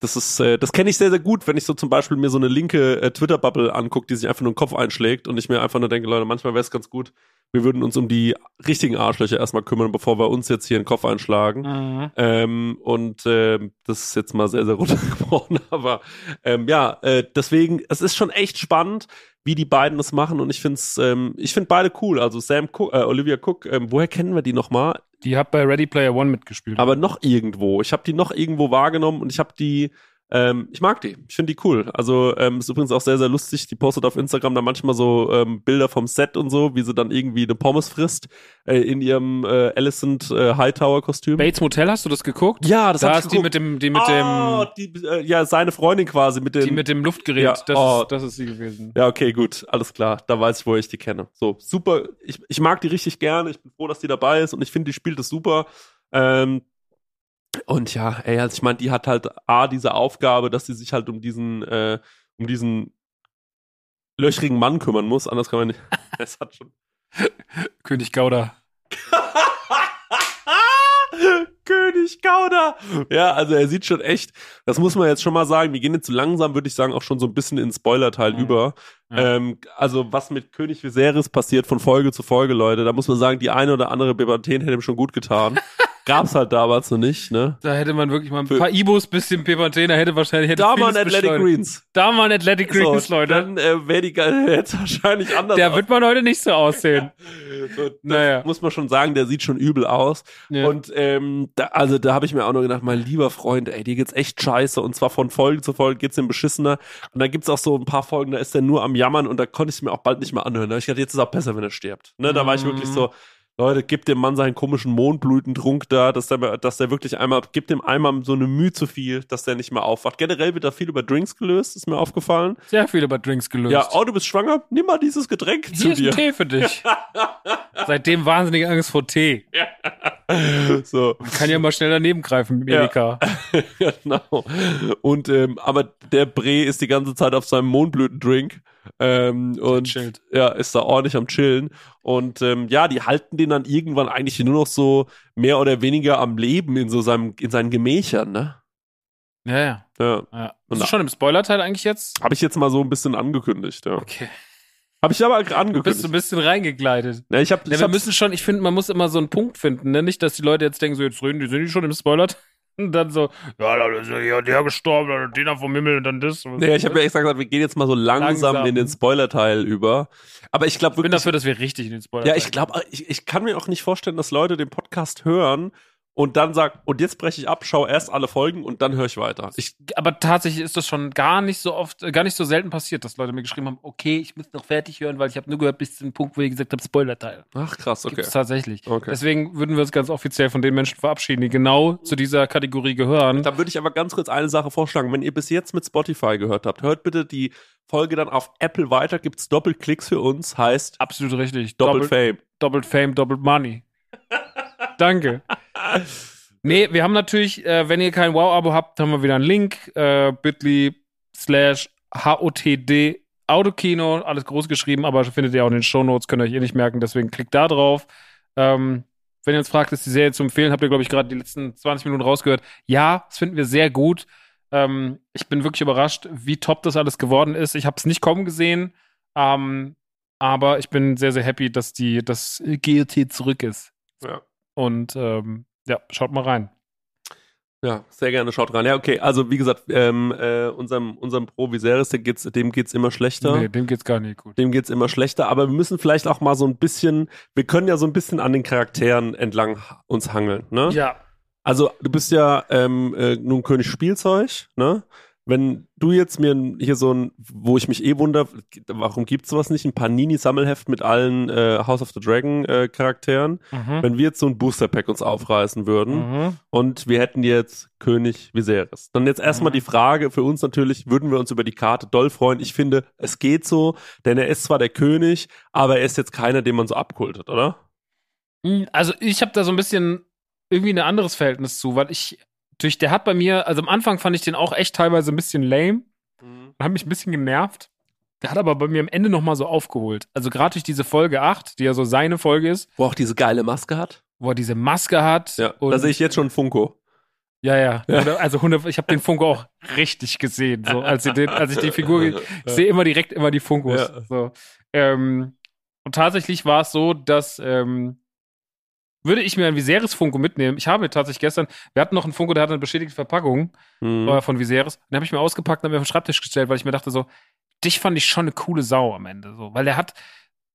das ist, äh, das kenne ich sehr, sehr gut, wenn ich so zum Beispiel mir so eine linke äh, Twitter-Bubble angucke, die sich einfach nur den Kopf einschlägt und ich mir einfach nur denke, Leute, manchmal wäre es ganz gut, wir würden uns um die richtigen Arschlöcher erstmal kümmern, bevor wir uns jetzt hier den Kopf einschlagen. Mhm. Ähm, und äh, das ist jetzt mal sehr, sehr runtergebrochen, aber ähm, ja, äh, deswegen, es ist schon echt spannend, wie die beiden das machen und ich finde es, ähm, ich finde beide cool. Also Sam Cook, äh, Olivia Cook, ähm, woher kennen wir die nochmal? Die hat bei Ready Player One mitgespielt. Aber noch irgendwo. Ich habe die noch irgendwo wahrgenommen und ich habe die ähm, ich mag die. Ich finde die cool. Also ähm, ist übrigens auch sehr, sehr lustig. Die postet auf Instagram dann manchmal so ähm, Bilder vom Set und so, wie sie dann irgendwie eine Pommes frisst äh, in ihrem äh, Alicent äh, Hightower-Kostüm. Bates Motel, hast du das geguckt? Ja, das da hab ich ist geguckt. die mit dem, die mit oh, dem, die, äh, ja, seine Freundin quasi mit dem, die mit dem Luftgerät. Ja, das, oh. ist, das ist sie gewesen. Ja, okay, gut, alles klar. Da weiß ich, wo ich die kenne. So super. Ich, ich mag die richtig gerne. Ich bin froh, dass die dabei ist und ich finde, die spielt es super. Ähm, und ja, ey, also ich meine, die hat halt A, diese Aufgabe, dass sie sich halt um diesen, äh, um diesen löchrigen Mann kümmern muss, anders kann man nicht. Es hat schon. König Gauda. König Gauda. Ja, also er sieht schon echt, das muss man jetzt schon mal sagen, wir gehen jetzt langsam, würde ich sagen, auch schon so ein bisschen ins Spoiler-Teil mhm. über. Ja. Ähm, also was mit König Viserys passiert von Folge zu Folge, Leute, da muss man sagen, die eine oder andere Bebanten hätte ihm schon gut getan. Gab's halt damals noch nicht, ne? Da hätte man wirklich mal ein paar Ibos bisschen Pepantena hätte wahrscheinlich hätte Da waren Athletic Greens. Da waren Athletic Greens, so, Leute. Dann äh, wäre die jetzt wahrscheinlich anders. Der aus. wird man heute nicht so aussehen. so, naja. Muss man schon sagen, der sieht schon übel aus. Ja. Und ähm, da, also da habe ich mir auch noch gedacht, mein lieber Freund, ey, dir geht's echt scheiße. Und zwar von Folge zu Folge geht's ihm beschissener. Und dann gibt's auch so ein paar Folgen, da ist er nur am Jammern und da konnte ich es mir auch bald nicht mehr anhören. Da ich dachte, jetzt ist es auch besser, wenn er stirbt. Ne, da war ich wirklich so, Leute, gebt dem Mann seinen komischen Mondblütentrunk da, dass der, dass der wirklich einmal, gibt dem einmal so eine Mühe zu viel, dass der nicht mehr aufwacht. Generell wird da viel über Drinks gelöst, ist mir aufgefallen. Sehr viel über Drinks gelöst. Ja, oh, du bist schwanger? Nimm mal dieses Getränk Hier zu ist dir. Ein Tee für dich. Seitdem wahnsinnig Angst vor Tee. Ja. So. Man kann ja mal schnell daneben greifen, Medika. Ja. genau. Und, ähm, aber der Bre ist die ganze Zeit auf seinem Mondblütendrink. Ähm, und chillt. ja, ist da ordentlich am Chillen. Und ähm, ja, die halten den dann irgendwann eigentlich nur noch so mehr oder weniger am Leben in so seinem, in seinen Gemächern, ne? Ja, ja. ja. ja. Bist du schon im Spoiler-Teil eigentlich jetzt? Habe ich jetzt mal so ein bisschen angekündigt, ja. Okay. Habe ich aber Du bist angekündigt. ein bisschen reingegleitet. Ja, ich hab, Ja, ich wir müssen schon, ich finde, man muss immer so einen Punkt finden, ne? Nicht, dass die Leute jetzt denken, so, jetzt reden die, sind die schon im Spoiler? Und dann so, ja, da ist ja der gestorben, dann der vom Himmel und dann das. nee, ich habe ja extra gesagt, wir gehen jetzt mal so langsam, Langsam. in den Spoiler-Teil über. Aber ich glaube ich bin wirklich, dafür, dass wir richtig in den Spoiler ja, ich glaube, ich, ich kann mir auch nicht vorstellen, dass Leute den Podcast hören und dann sagen, und jetzt breche ich ab, schau erst alle Folgen und dann höre ich weiter. Ich, aber tatsächlich ist das schon gar nicht so oft, äh, gar nicht so selten passiert, dass Leute mir geschrieben haben, okay, ich muss noch fertig hören, weil ich habe nur gehört bis zum Punkt, wo ihr gesagt habt, Spoiler-Teil. ach krass, okay. Gibt's tatsächlich. Okay. Deswegen würden wir uns ganz offiziell von den Menschen verabschieden, die genau zu dieser Kategorie gehören. Dann würde ich aber ganz kurz eine Sache vorschlagen. Wenn ihr bis jetzt mit Spotify gehört habt, hört bitte die Folge dann auf Apple weiter. Gibt's Doppelklicks für uns, heißt Absolut richtig. Doppel Doppelt, Fame. doppelt Fame, doppelt Money. Danke. Nee, wir haben natürlich, äh, wenn ihr kein Wow-Abo habt, haben wir wieder einen Link. Äh, bit.ly slash HOTD Autokino, alles groß geschrieben, aber findet ihr auch in den Shownotes, könnt ihr euch eh nicht merken, deswegen klickt da drauf. Ähm, wenn ihr uns fragt, ist die Serie zu empfehlen, habt ihr, glaube ich, gerade die letzten 20 Minuten rausgehört. Ja, das finden wir sehr gut. Ähm, ich bin wirklich überrascht, wie top das alles geworden ist. Ich habe es nicht kommen gesehen, ähm, aber ich bin sehr, sehr happy, dass die, dass GOT zurück ist. Ja. Und ähm, ja, schaut mal rein. Ja, sehr gerne, schaut rein. Ja, okay, also wie gesagt, ähm, äh, unserem, unserem Pro Viserys, dem geht's, dem geht's immer schlechter. Nee, dem geht's gar nicht gut. Dem geht's immer schlechter, aber wir müssen vielleicht auch mal so ein bisschen, wir können ja so ein bisschen an den Charakteren entlang uns hangeln, ne? Ja. Also, du bist ja ähm, äh, nun König Spielzeug, ne? Wenn du jetzt mir hier so ein, wo ich mich eh wunder, warum gibt's sowas nicht, ein Panini-Sammelheft mit allen äh, House of the Dragon äh, Charakteren, Mhm. wenn wir jetzt so ein Booster-Pack uns aufreißen würden Mhm. und wir hätten jetzt König Viserys. Dann jetzt erstmal Mhm. die Frage für uns natürlich, würden wir uns über die Karte doll freuen? Ich finde, es geht so, denn er ist zwar der König, aber er ist jetzt keiner, den man so abkultet, oder? Also ich habe da so ein bisschen irgendwie ein anderes Verhältnis zu, weil ich durch der hat bei mir, also am Anfang fand ich den auch echt teilweise ein bisschen lame und hat mich ein bisschen genervt. Der hat aber bei mir am Ende noch mal so aufgeholt. Also gerade durch diese Folge 8, die ja so seine Folge ist, Wo auch diese geile Maske hat. wo er diese Maske hat. Ja, und, da sehe ich jetzt schon Funko. Ja, ja. Ja. Also 100, ich habe den Funko auch richtig gesehen, so als ich, den, als ich die Figur, ich sehe immer direkt immer die Funkos. Ja. So. Ähm, und tatsächlich war es so, dass ähm, würde ich mir ein Viserys Funko mitnehmen. Ich habe tatsächlich gestern, wir hatten noch einen Funko, der hatte eine beschädigte Verpackung Hm. äh, von Viserys. Den habe ich mir ausgepackt und habe mir auf den Schreibtisch gestellt, weil ich mir dachte so, dich fand ich schon eine coole Sau am Ende, so, weil der hat,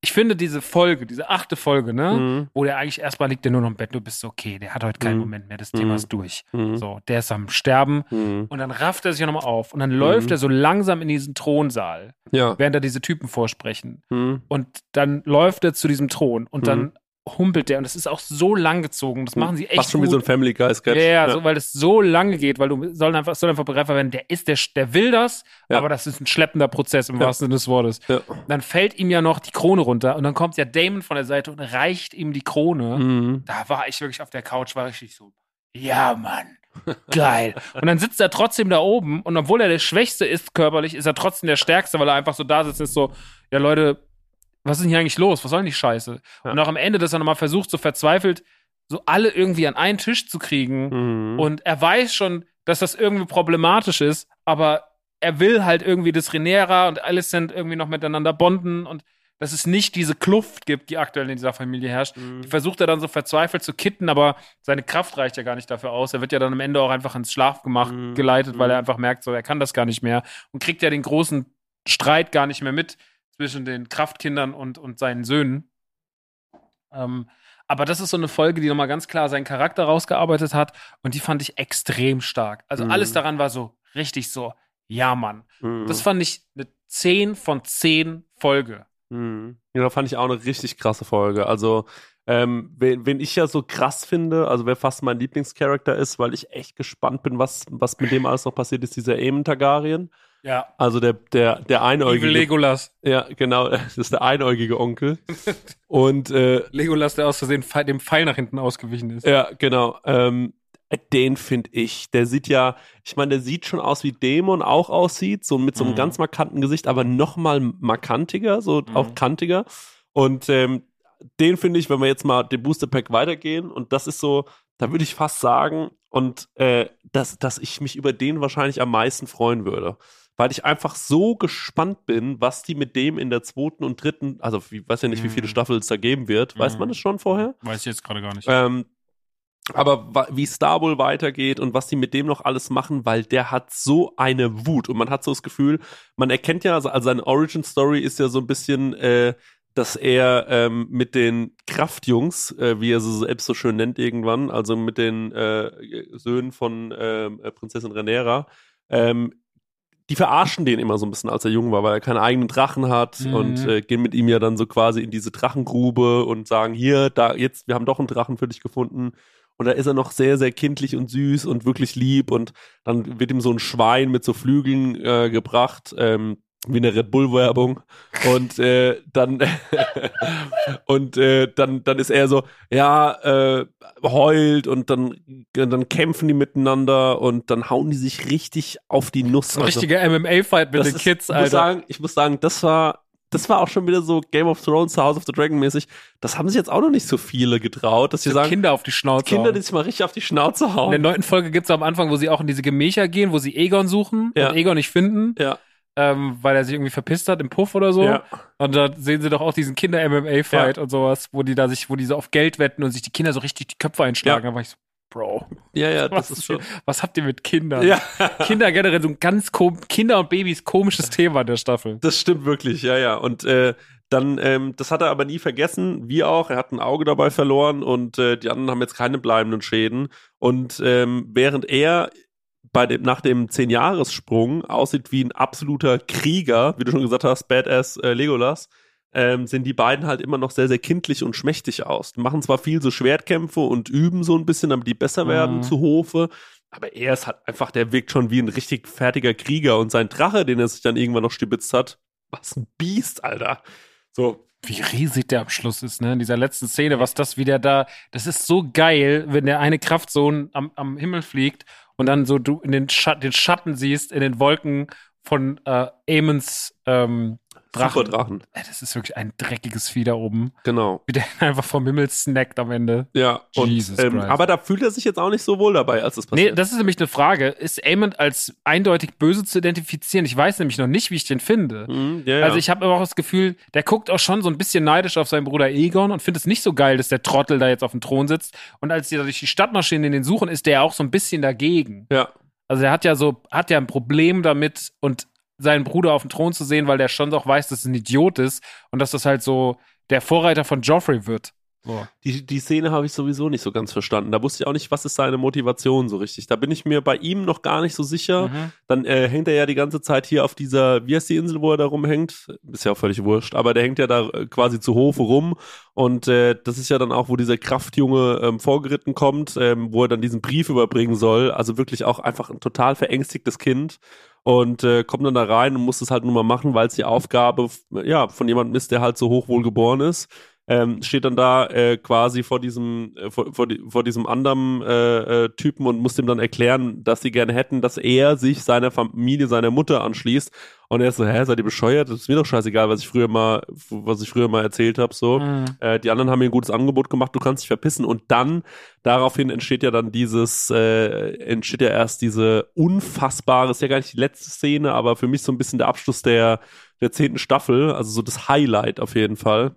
ich finde diese Folge, diese achte Folge, ne, Mhm. wo der eigentlich erstmal liegt, der nur noch im Bett, du bist so, okay, der hat heute keinen Mhm. Moment mehr, das Thema Mhm. durch. Mhm. So, der ist am Sterben Mhm. und dann rafft er sich nochmal auf und dann läuft Mhm. er so langsam in diesen Thronsaal, Ja. während er diese Typen vorsprechen. Mhm. Und dann läuft er zu diesem Thron und Mhm. dann humpelt der und es ist auch so lang gezogen. Das machen sie echt Fast schon gut. wie so ein Family Guy Sketch. Ja, ja, So, weil es so lange geht, weil du soll einfach, soll einfach begreifbar werden, der ist, der, der will das, Ja. aber das ist ein schleppender Prozess im wahrsten Sinne des Wortes. Dann fällt ihm ja noch die Krone runter und dann kommt ja Damon von der Seite und reicht ihm die Krone. Mhm. Da war ich wirklich auf der Couch, war richtig so, ja, Mann. Geil. Und dann sitzt er trotzdem da oben und obwohl er der Schwächste ist körperlich, ist er trotzdem der Stärkste, weil er einfach so da sitzt und ist so, ja Leute, was ist denn hier eigentlich los? Was soll denn die Scheiße? Ja. Und auch am Ende, dass er nochmal versucht, so verzweifelt, so alle irgendwie an einen Tisch zu kriegen. Mhm. Und er weiß schon, dass das irgendwie problematisch ist, aber er will halt irgendwie, dass Renera und Alicent irgendwie noch miteinander bonden und dass es nicht diese Kluft gibt, die aktuell in dieser Familie herrscht. Mhm. Die versucht er dann so verzweifelt zu kitten, aber seine Kraft reicht ja gar nicht dafür aus. Er wird ja dann am Ende auch einfach ins Schlafgemach Mhm. geleitet, weil Mhm. er einfach merkt, so er kann das gar nicht mehr und kriegt ja den großen Streit gar nicht mehr mit zwischen den Kraftkindern und, und seinen Söhnen. Ähm, aber das ist so eine Folge, die nochmal ganz klar seinen Charakter rausgearbeitet hat und die fand ich extrem stark. Also Mhm. alles daran war so richtig so, ja, Mann. Mhm. Das fand ich eine 10 von 10 Folge. Mhm. Ja, da fand ich auch eine richtig krasse Folge. Also, ähm, wen, wen ich ja so krass finde, also wer fast mein Lieblingscharakter ist, weil ich echt gespannt bin, was, was mit dem alles noch passiert ist, dieser Aemon Targaryen. Ja. Also der, der, der Evil einäugige. Legolas. Ja, genau, das ist der einäugige Onkel. Und äh, Legolas, der aus Versehen dem Pfeil nach hinten ausgewichen ist. ja, genau. Ähm, den finde ich. Der sieht ja, ich meine, der sieht schon aus wie Dämon auch aussieht, so mit so einem Mhm. ganz markanten Gesicht, aber noch mal markantiger, so Mhm. auch kantiger. Und ähm, den finde ich, wenn wir jetzt mal den Booster Pack weitergehen, und das ist so, da würde ich fast sagen, und äh, dass, dass ich mich über den wahrscheinlich am meisten freuen würde. Weil ich einfach so gespannt bin, was die mit dem in der zweiten und dritten, also ich weiß ja nicht, wie viele Mhm. Staffeln es da geben wird. Weiß Mhm. man das schon vorher? Weiß ich jetzt gerade gar nicht. Ähm, aber wie Star wohl weitergeht und was die mit dem noch alles machen, weil der hat so eine Wut und man hat so das Gefühl, man erkennt ja, also, also seine Origin Story ist ja so ein bisschen, äh, dass er ähm, mit den Kraftjungs, äh, wie er sie selbst so schön nennt irgendwann, also mit den äh, Söhnen von ähm, äh, Prinzessin Renera, ähm, die verarschen den immer so ein bisschen, als er jung war, weil er keinen eigenen Drachen hat Mhm. und äh, gehen mit ihm ja dann so quasi in diese Drachengrube und sagen, hier, da, jetzt, wir haben doch einen Drachen für dich gefunden. Und da ist er noch sehr, sehr kindlich und süß und wirklich lieb und dann wird ihm so ein Schwein mit so Flügeln äh, gebracht, ähm, wie eine Red Bull-Werbung. Und äh, dann und äh, dann, dann ist er so, ja, äh, heult und dann, dann kämpfen die miteinander und dann hauen die sich richtig auf die Nuss. Ein richtiger MMA-Fight mit Das den ist- Kids, ich muss Alter. sagen, ich muss sagen, das war, das war auch schon wieder so Game of Thrones, House of the Dragon mäßig. Das haben sich jetzt auch noch nicht so viele getraut, dass sie sagen, Kinder auf die Schnauze. Kinder, hauen. die sich mal richtig auf die Schnauze in der hauen. neunten Folge gibt's am Anfang, wo sie auch in diese Gemächer gehen, wo sie Egon suchen Ja. und Egon nicht finden, Ja, ähm, weil er sich irgendwie verpisst hat im Puff oder so. ja, Und da sehen sie doch auch diesen Kinder-MMA-Fight und sowas, wo die da sich, wo die so auf Geld wetten und sich die Kinder so richtig die Köpfe einschlagen. Da war ich so, Bro, ja, ja, was, das ist schon. was habt ihr mit Kindern? Ja, Kinder generell so ein ganz kom Kinder und Babys komisches Thema in der Staffel. das stimmt wirklich, ja, ja. Und äh, dann, ähm, das hat er aber nie vergessen, wie auch. Er hat ein Auge dabei verloren und äh, die anderen haben jetzt keine bleibenden Schäden. Und ähm, während er bei dem, nach dem Zehn-Jahres-Sprung aussieht wie ein absoluter Krieger, wie du schon gesagt hast, Badass äh, Legolas, ähm, sehen die beiden halt immer noch sehr, sehr kindlich und schmächtig aus. Die machen zwar viel so Schwertkämpfe und üben so ein bisschen, damit die besser werden Mhm. zu Hofe, aber er ist halt einfach, der wirkt schon wie ein richtig fertiger Krieger und sein Drache, den er sich dann irgendwann noch stibitzt hat, was ein Biest, Alter. So, Wie riesig der am Schluss ist, ne? In dieser letzten Szene, was das wieder da, das ist so geil, wenn der eine Kraftsohn am, am Himmel fliegt und dann so du in den, Schat den Schatten siehst, in den Wolken von äh, Amons ähm, Drachen. Drachen. Ey, Das ist wirklich ein dreckiges Vieh da oben. Genau. Wie der einfach vom Himmel snackt am Ende. Ja, und, Jesus ähm, Christ. aber da fühlt er sich jetzt auch nicht so wohl dabei, als das passiert. Nee, das ist nämlich eine Frage. Ist Amon als eindeutig böse zu identifizieren? Ich weiß nämlich noch nicht, wie ich den finde. Mhm, ja, ja. Also ich habe aber auch das Gefühl, der guckt auch schon so ein bisschen neidisch auf seinen Bruder Egon und findet es nicht so geil, dass der Trottel da jetzt auf dem Thron sitzt. Und als die da durch die Stadt marschieren in den Suchen, ist der auch so ein bisschen dagegen. ja. Also er hat ja so, hat ja ein Problem damit und seinen Bruder auf dem Thron zu sehen, weil der schon auch weiß, dass es ein Idiot ist und dass das halt so der Vorreiter von Joffrey wird. So. Die, die Szene habe ich sowieso nicht so ganz verstanden. Da wusste ich auch nicht, was ist seine Motivation so richtig. Da bin ich mir bei ihm noch gar nicht so sicher. Mhm. Dann äh, hängt er ja die ganze Zeit hier auf dieser, wie heißt die Insel, wo er da rumhängt? Ist ja auch völlig wurscht, aber der hängt ja da äh, quasi zu Hofe rum und äh, das ist ja dann auch, wo dieser Kraftjunge ähm, vorgeritten kommt, ähm, wo er dann diesen Brief überbringen soll. Also wirklich auch einfach ein total verängstigtes Kind und äh, kommt dann da rein und muss es halt nur mal machen, weil es die Aufgabe ja von jemandem ist, der halt so hochwohl geboren ist. Ähm, steht dann da äh, quasi vor diesem äh, vor, vor, die, vor diesem anderen äh, äh, Typen und muss dem dann erklären, dass sie gerne hätten, dass er sich seiner Familie, seiner Mutter anschließt. Und er ist so, hä, seid ihr bescheuert? Das ist mir doch scheißegal, was ich früher mal, was ich früher mal erzählt habe. So, Mhm. äh, die anderen haben mir ein gutes Angebot gemacht, du kannst dich verpissen. Und dann, daraufhin entsteht ja dann dieses, äh, entsteht ja erst diese unfassbare, ist ja gar nicht die letzte Szene, aber für mich so ein bisschen der Abschluss der, der zehnten Staffel, also so das Highlight auf jeden Fall.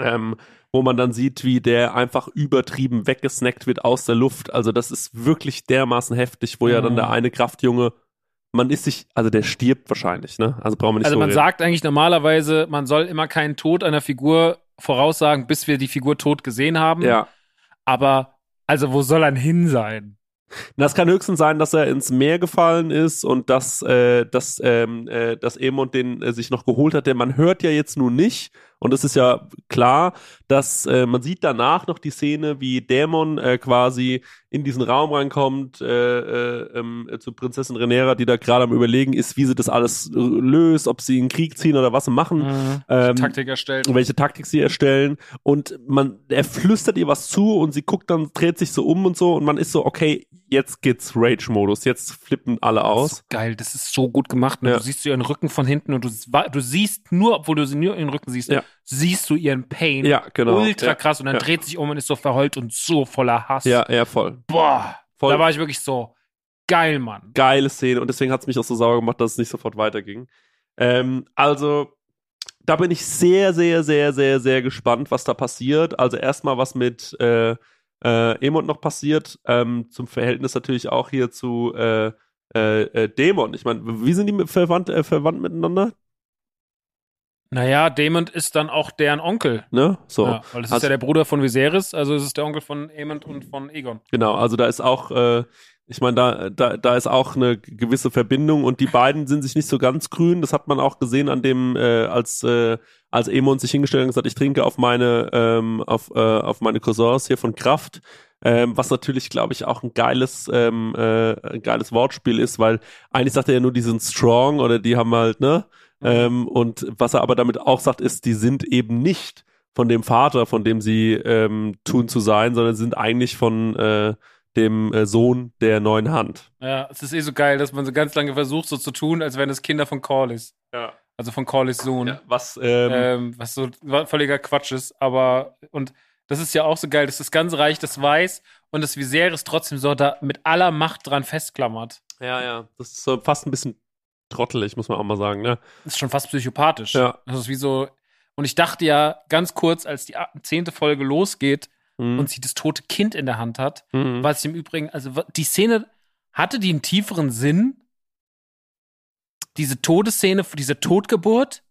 Ähm, wo man dann sieht, wie der einfach übertrieben weggesnackt wird aus der Luft. Also das ist wirklich dermaßen heftig, wo ja dann Mhm. der eine Kraftjunge, man ist sich, also der stirbt wahrscheinlich, ne? Also brauchen wir nicht Also so man reden. sagt eigentlich normalerweise, man soll immer keinen Tod einer Figur voraussagen, bis wir die Figur tot gesehen haben. Ja. Aber, also wo soll er hin sein? Das kann höchstens sein, dass er ins Meer gefallen ist und dass, äh, dass, ähm, äh, dass Emond den äh, sich noch geholt hat. Denn man hört ja jetzt nun nicht, und es ist ja klar, dass äh, man sieht danach noch die Szene, wie Dämon äh, quasi in diesen Raum reinkommt äh, äh, ähm, äh, zu Prinzessin Renera, die da gerade am überlegen ist, wie sie das alles äh, löst, ob sie in den Krieg ziehen oder was sie machen. Mhm. Ähm, Taktik erstellt. welche Taktik sie erstellen und man, er flüstert ihr was zu und sie guckt dann, dreht sich so um und so und man ist so, okay, jetzt geht's Rage-Modus, jetzt flippen alle aus. Geil, das ist so gut gemacht. Ne? Ja. Du siehst ihren Rücken von hinten und du, du siehst nur, obwohl du sie nur ihren Rücken siehst, Ja. Siehst du ihren Pain. Ja, genau. Ultra ja, krass und dann ja. dreht sich um und ist so verheult und so voller Hass. Ja, ja, voll. Boah, voll. da war ich wirklich so, geil, Mann. Geile Szene und deswegen hat es mich auch so sauer gemacht, dass es nicht sofort weiterging. Ähm, also, da bin ich sehr, sehr, sehr, sehr, sehr gespannt, was da passiert. Also erstmal, was mit äh, äh, Emond noch passiert, ähm, zum Verhältnis natürlich auch hier zu äh, äh, äh Dämon. Ich meine, wie sind die verwandt, äh, verwandt miteinander? Naja, Daemon ist dann auch deren Onkel. Ne? So. Ja, weil es also, ist ja der Bruder von Viserys, also es ist der Onkel von Aemond und von Egon. Genau, also da ist auch, äh, ich meine, da, da, da ist auch eine gewisse Verbindung und die beiden sind sich nicht so ganz grün. Das hat man auch gesehen an dem, äh, als, äh, als Aemon sich hingestellt hat und gesagt, ich trinke auf meine, ähm, auf, äh, auf meine Cousins hier von Kraft. Ähm, was natürlich, glaube ich, auch ein geiles, ähm, äh, ein geiles Wortspiel ist, weil eigentlich sagt er ja nur, die sind strong oder die haben halt, ne? Ähm, und was er aber damit auch sagt, ist, die sind eben nicht von dem Vater, von dem sie ähm, tun zu sein, sondern sind eigentlich von äh, dem äh, Sohn der neuen Hand. Ja, es ist eh so geil, dass man so ganz lange versucht, so zu tun, als wären es Kinder von Corlys. Ja. Also von Corlys Sohn. Ja, was, ähm, ähm, was so völliger Quatsch ist. Aber, und das ist ja auch so geil, dass das ganze Reich das weiß und das Viserys trotzdem so da mit aller Macht dran festklammert. Ja, ja. Das ist so fast ein bisschen trottelig, muss man auch mal sagen, ne? Das ist schon fast psychopathisch. Ja. Das ist wie so. Und ich dachte ja ganz kurz, als die zehnte Folge losgeht mhm. und sie das tote Kind in der Hand hat, mhm. was im Übrigen, also die Szene hatte die einen tieferen Sinn? Diese Todesszene, diese Totgeburt?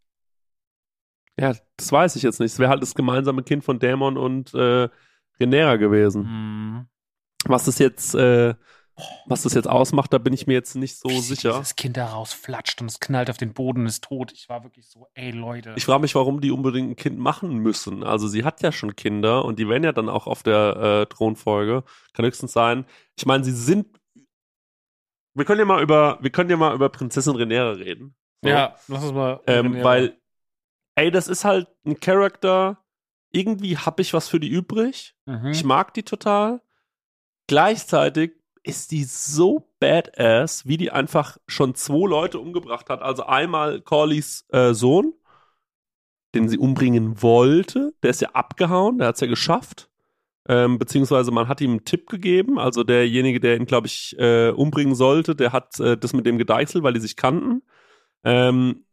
Ja, das weiß ich jetzt nicht. Es wäre halt das gemeinsame Kind von Dämon und äh, Renera gewesen. Mhm. Was ist jetzt äh, was das jetzt ausmacht, da bin ich mir jetzt nicht so sicher. Das Kind da rausflatscht und es knallt auf den Boden und ist tot. Ich war wirklich so, ey Leute. Ich frage mich, warum die unbedingt ein Kind machen müssen. Also sie hat ja schon Kinder und die werden ja dann auch auf der äh, Thronfolge. Kann höchstens sein. Ich meine, sie sind. Wir können ja mal über, wir können ja mal über Prinzessin Renera reden. So. Ja, lass uns mal. Ähm, weil, ey, das ist halt ein Charakter. Irgendwie hab ich was für die übrig. Mhm. Ich mag die total. Gleichzeitig ist die so badass, wie die einfach schon zwei Leute umgebracht hat. Also einmal Corlys äh, Sohn, den sie umbringen wollte. Der ist ja abgehauen, der hat es ja geschafft. Ähm, beziehungsweise man hat ihm einen Tipp gegeben. Also derjenige, der ihn, glaube ich, äh, umbringen sollte, der hat äh, das mit dem gedeichselt, weil die sich kannten. Ähm,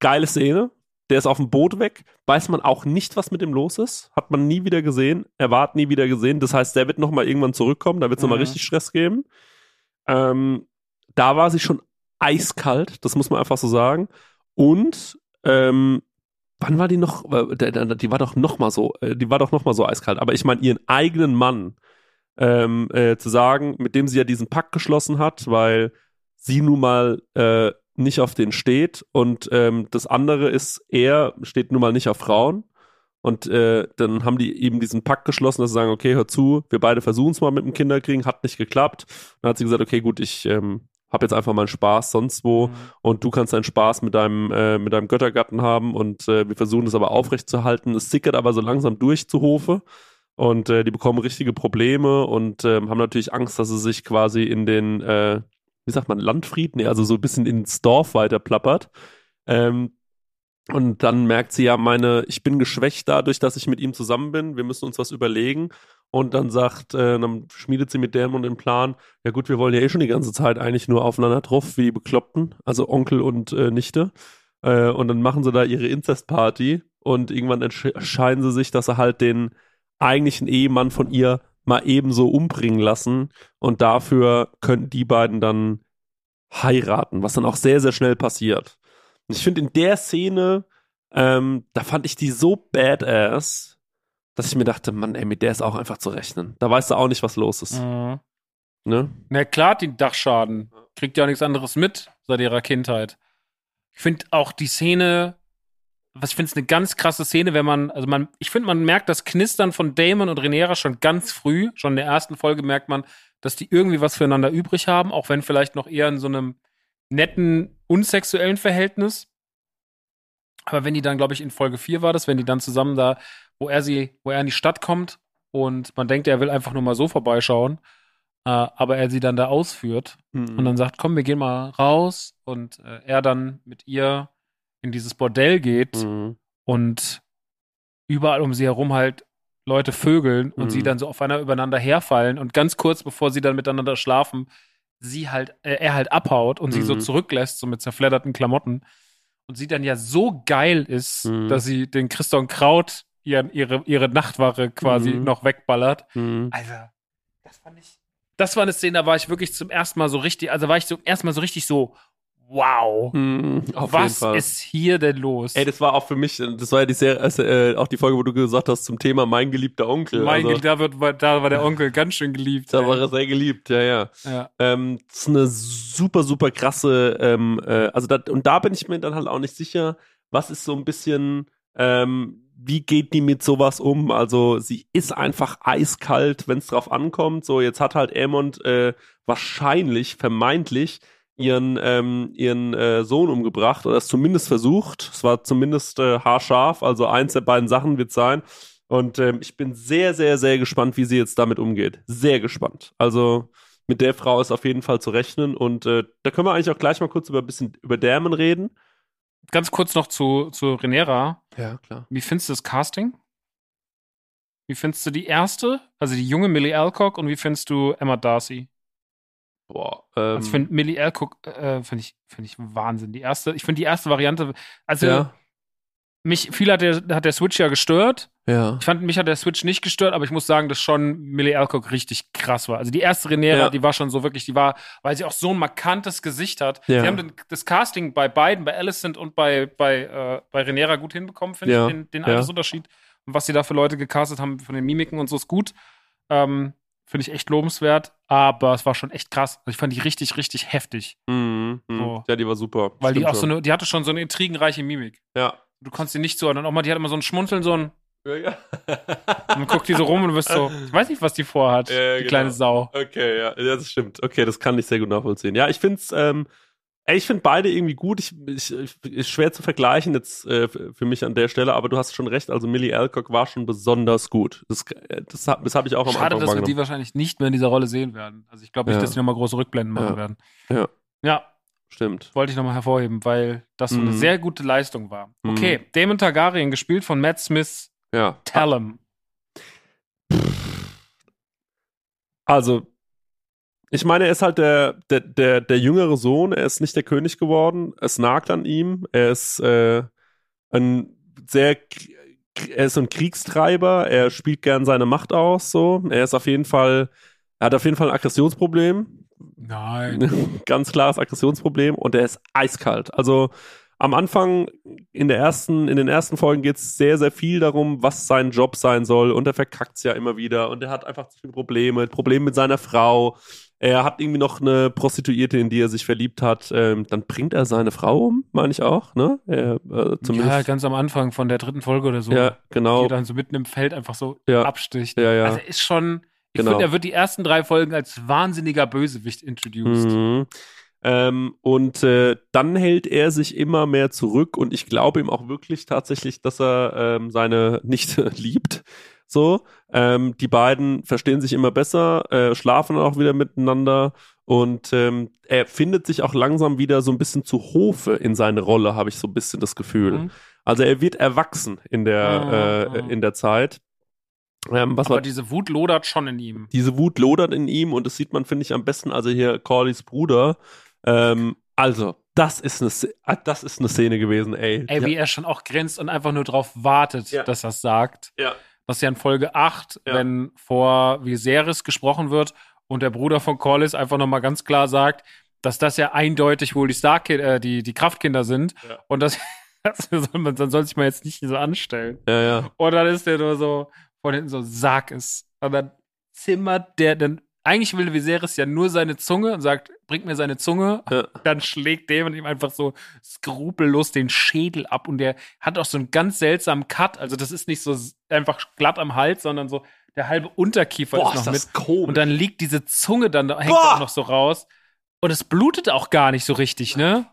geile Szene. Der ist auf dem Boot weg. Weiß man auch nicht, was mit dem los ist. Hat man nie wieder gesehen. Er war nie wieder gesehen. Das heißt, der wird nochmal irgendwann zurückkommen. Da wird es mhm. nochmal richtig Stress geben. Ähm, da war sie schon eiskalt. Das muss man einfach so sagen. Und ähm, wann war die noch? Äh, die war doch nochmal so. Äh, die war doch nochmal so eiskalt. Aber ich meine, ihren eigenen Mann ähm, äh, zu sagen, mit dem sie ja diesen Pakt geschlossen hat, weil sie nun mal äh, nicht auf den steht und ähm, das andere ist, er steht nun mal nicht auf Frauen und äh, dann haben die eben diesen Pakt geschlossen, dass sie sagen, okay, hör zu, wir beide versuchen es mal mit dem Kinderkriegen, hat nicht geklappt. Dann hat sie gesagt, okay, gut, ich ähm, habe jetzt einfach mal einen Spaß sonst wo mhm. und du kannst deinen Spaß mit deinem äh, mit deinem Göttergatten haben und äh, wir versuchen es aber aufrechtzuerhalten. Es sickert aber so langsam durch zu Hofe und äh, die bekommen richtige Probleme und äh, haben natürlich Angst, dass sie sich quasi in den äh, wie sagt man, Landfried, nee, also so ein bisschen ins Dorf weiter plappert. Ähm, und dann merkt sie ja, meine, ich bin geschwächt dadurch, dass ich mit ihm zusammen bin. Wir müssen uns was überlegen. Und dann sagt, äh, dann schmiedet sie mit Dämon den Plan, ja gut, wir wollen ja eh schon die ganze Zeit eigentlich nur aufeinander drauf, wie die Bekloppten, also Onkel und äh, Nichte. Äh, und dann machen sie da ihre Inzestparty und irgendwann entscheiden sie sich, dass sie halt den eigentlichen Ehemann von ihr mal ebenso umbringen lassen und dafür könnten die beiden dann heiraten, was dann auch sehr, sehr schnell passiert. Und ich finde in der Szene, ähm, da fand ich die so badass, dass ich mir dachte, Mann, ey, mit der ist auch einfach zu rechnen. Da weißt du auch nicht, was los ist. Mhm. Ne? Na klar, die Dachschaden. Kriegt ja auch nichts anderes mit seit ihrer Kindheit. Ich finde auch die Szene, was ich finde, es eine ganz krasse Szene, wenn man, also man, ich finde, man merkt das Knistern von Damon und Renera schon ganz früh. Schon in der ersten Folge merkt man, dass die irgendwie was füreinander übrig haben, auch wenn vielleicht noch eher in so einem netten, unsexuellen Verhältnis. Aber wenn die dann, glaube ich, in Folge 4 war das, wenn die dann zusammen da, wo er sie, wo er in die Stadt kommt und man denkt, er will einfach nur mal so vorbeischauen, äh, aber er sie dann da ausführt mhm. und dann sagt, komm, wir gehen mal raus und äh, er dann mit ihr in dieses Bordell geht mhm. und überall um sie herum halt Leute vögeln und mhm. sie dann so aufeinander übereinander herfallen und ganz kurz bevor sie dann miteinander schlafen, sie halt, äh, er halt abhaut und sie so Mhm. zurücklässt, so mit zerfledderten Klamotten. Und sie dann ja so geil ist, Mhm. dass sie den Christian Kraut ihren, ihre, ihre Nachtwache quasi Mhm. noch wegballert. Mhm. Also, das fand ich. Das war eine Szene, da war ich wirklich zum ersten Mal so richtig, also war ich zum ersten Mal so richtig so, wow, jeden was ist hier denn los? Ey, das war auch für mich, das war ja die Serie, also, äh, auch die Folge, wo du gesagt hast zum Thema mein geliebter Onkel. mein also, da, wird, da war der Onkel ganz schön geliebt. da ey. war er sehr geliebt, ja, ja. ja. Ähm, das ist eine super, super krasse, ähm, äh, also da, und da bin ich mir dann halt auch nicht sicher, was ist so ein bisschen, ähm, wie geht die mit sowas um? Also sie ist einfach eiskalt, wenn es drauf ankommt. So, jetzt hat halt Aemond äh, wahrscheinlich, vermeintlich, ihren, ähm, ihren äh, Sohn umgebracht oder es zumindest versucht. Es war zumindest äh, haarscharf, also eins der beiden Sachen wird sein. Und ähm, ich bin sehr, sehr, sehr gespannt, wie sie jetzt damit umgeht. Sehr gespannt. Also mit der Frau ist auf jeden Fall zu rechnen. Und äh, da können wir eigentlich auch gleich mal kurz über ein bisschen über Dämen reden. Ganz kurz noch zu, zu Renera. Ja, klar. Wie findest du das Casting? Wie findest du die erste, also die junge Millie Alcock und wie findest du Emma Darcy? Boah. Ähm, Also ich finde Millie Alcock äh, finde ich, find ich Wahnsinn. Die erste, ich finde die erste Variante, also ja, mich, viel hat der, hat der Switch ja gestört. ja. Ich fand, mich hat der Switch nicht gestört, aber ich muss sagen, dass schon Millie Alcock richtig krass war. Also die erste Renera, Ja. die war schon so wirklich, die war, weil sie auch so ein markantes Gesicht hat. Ja. Sie haben das Casting bei beiden, bei Alicent und bei, bei, äh, bei Renera gut hinbekommen, finde Ja. ich, den, den. Altersunterschied. Und was sie da für Leute gecastet haben, von den Mimiken und so, ist gut. Ähm, finde ich echt lobenswert, aber es war schon echt krass. Also ich fand die richtig, richtig heftig. Mhm, mhm. So. Ja, die war super. Weil die Stimmt auch so eine, die hatte schon so eine intrigenreiche Mimik. Ja. Du konntest sie nicht zuordnen. Auch mal, die hat immer so ein Schmunzeln, so ein, Ja, ja. und guckt die so rum und du bist so, ich weiß nicht, was die vorhat, Ja, die genau. kleine Sau. Okay, ja, ja, das stimmt. Okay, das kann ich sehr gut nachvollziehen. Ja, ich find's, ähm, ey, ich finde beide irgendwie gut. Ich, ich, ich, ist schwer zu vergleichen jetzt äh, für mich an der Stelle, aber du hast schon recht. Also Millie Alcock war schon besonders gut. Das, äh, das, das habe ich auch am Schade, Anfang dass wir die wahrscheinlich nicht mehr in dieser Rolle sehen werden. Also ich glaube nicht, Ja. dass die nochmal große Rückblenden machen Ja. werden. Ja. Ja, Stimmt. wollte ich nochmal hervorheben, weil das so eine Mhm. sehr gute Leistung war. Mhm. Okay, Damon Targaryen, gespielt von Matt Smith Ja. Tallum. Also, ich meine, er ist halt der, der, der, der jüngere Sohn, er ist nicht der König geworden, es nagt an ihm, er ist äh, ein sehr, er ist ein Kriegstreiber, er spielt gern seine Macht aus, so, er ist auf jeden Fall, er hat auf jeden Fall ein Aggressionsproblem, Nein. ganz klares Aggressionsproblem. Und er ist eiskalt. Also am Anfang in der ersten, in den ersten Folgen geht es sehr, sehr viel darum, was sein Job sein soll. Und er verkackt es ja immer wieder. Und er hat einfach zu viele Probleme, Probleme mit seiner Frau. Er hat irgendwie noch eine Prostituierte, in die er sich verliebt hat. Ähm, dann bringt er seine Frau um, meine ich auch, ne? Er, äh, Ja, ganz am Anfang von der dritten Folge oder so. Ja, genau. Die dann so mitten im Feld einfach so Ja. absticht. Ja, ja. Also er ist schon, ich Genau. finde, er wird die ersten drei Folgen als wahnsinniger Bösewicht introduced. Mhm. Ähm, und äh, dann hält er sich immer mehr zurück und ich glaube ihm auch wirklich tatsächlich, dass er ähm, seine Nichte liebt. So, ähm, die beiden verstehen sich immer besser, äh, schlafen auch wieder miteinander und ähm, er findet sich auch langsam wieder so ein bisschen zu Hofe in seine Rolle, habe ich so ein bisschen das Gefühl. Mhm. Also er wird erwachsen in der äh, Mhm. in der Zeit. Ähm, was Aber war diese Wut lodert schon in ihm. diese Wut lodert in ihm und das sieht man, finde ich, am besten, also hier Corlys Bruder. Ähm, also, das ist eine, ah, das ist eine Szene gewesen, ey. Ey, wie er schon auch grinst und einfach nur drauf wartet, Ja. dass er es sagt. ja. Was ja in Folge 8, Ja. wenn vor Viserys gesprochen wird und der Bruder von Corlys einfach nochmal ganz klar sagt, dass das ja eindeutig wohl die Stark äh, die, die Kraftkinder sind Ja. und das, das soll man, dann soll sich mal jetzt nicht so anstellen. ja, ja, Und dann ist der nur so von hinten so, sag es. Und dann zimmert der, dann, eigentlich will Viserys ja nur seine Zunge und sagt, bringt mir seine Zunge. ja. Dann schlägt Damon ihm einfach so skrupellos den Schädel ab und der hat auch so einen ganz seltsamen Cut. Also das ist nicht so einfach glatt am Hals, sondern so der halbe Unterkiefer Boah, ist ist noch das mit. komisch. Und dann liegt diese Zunge dann, da hängt Boah! auch noch so raus. Und es blutet auch gar nicht so richtig, ne?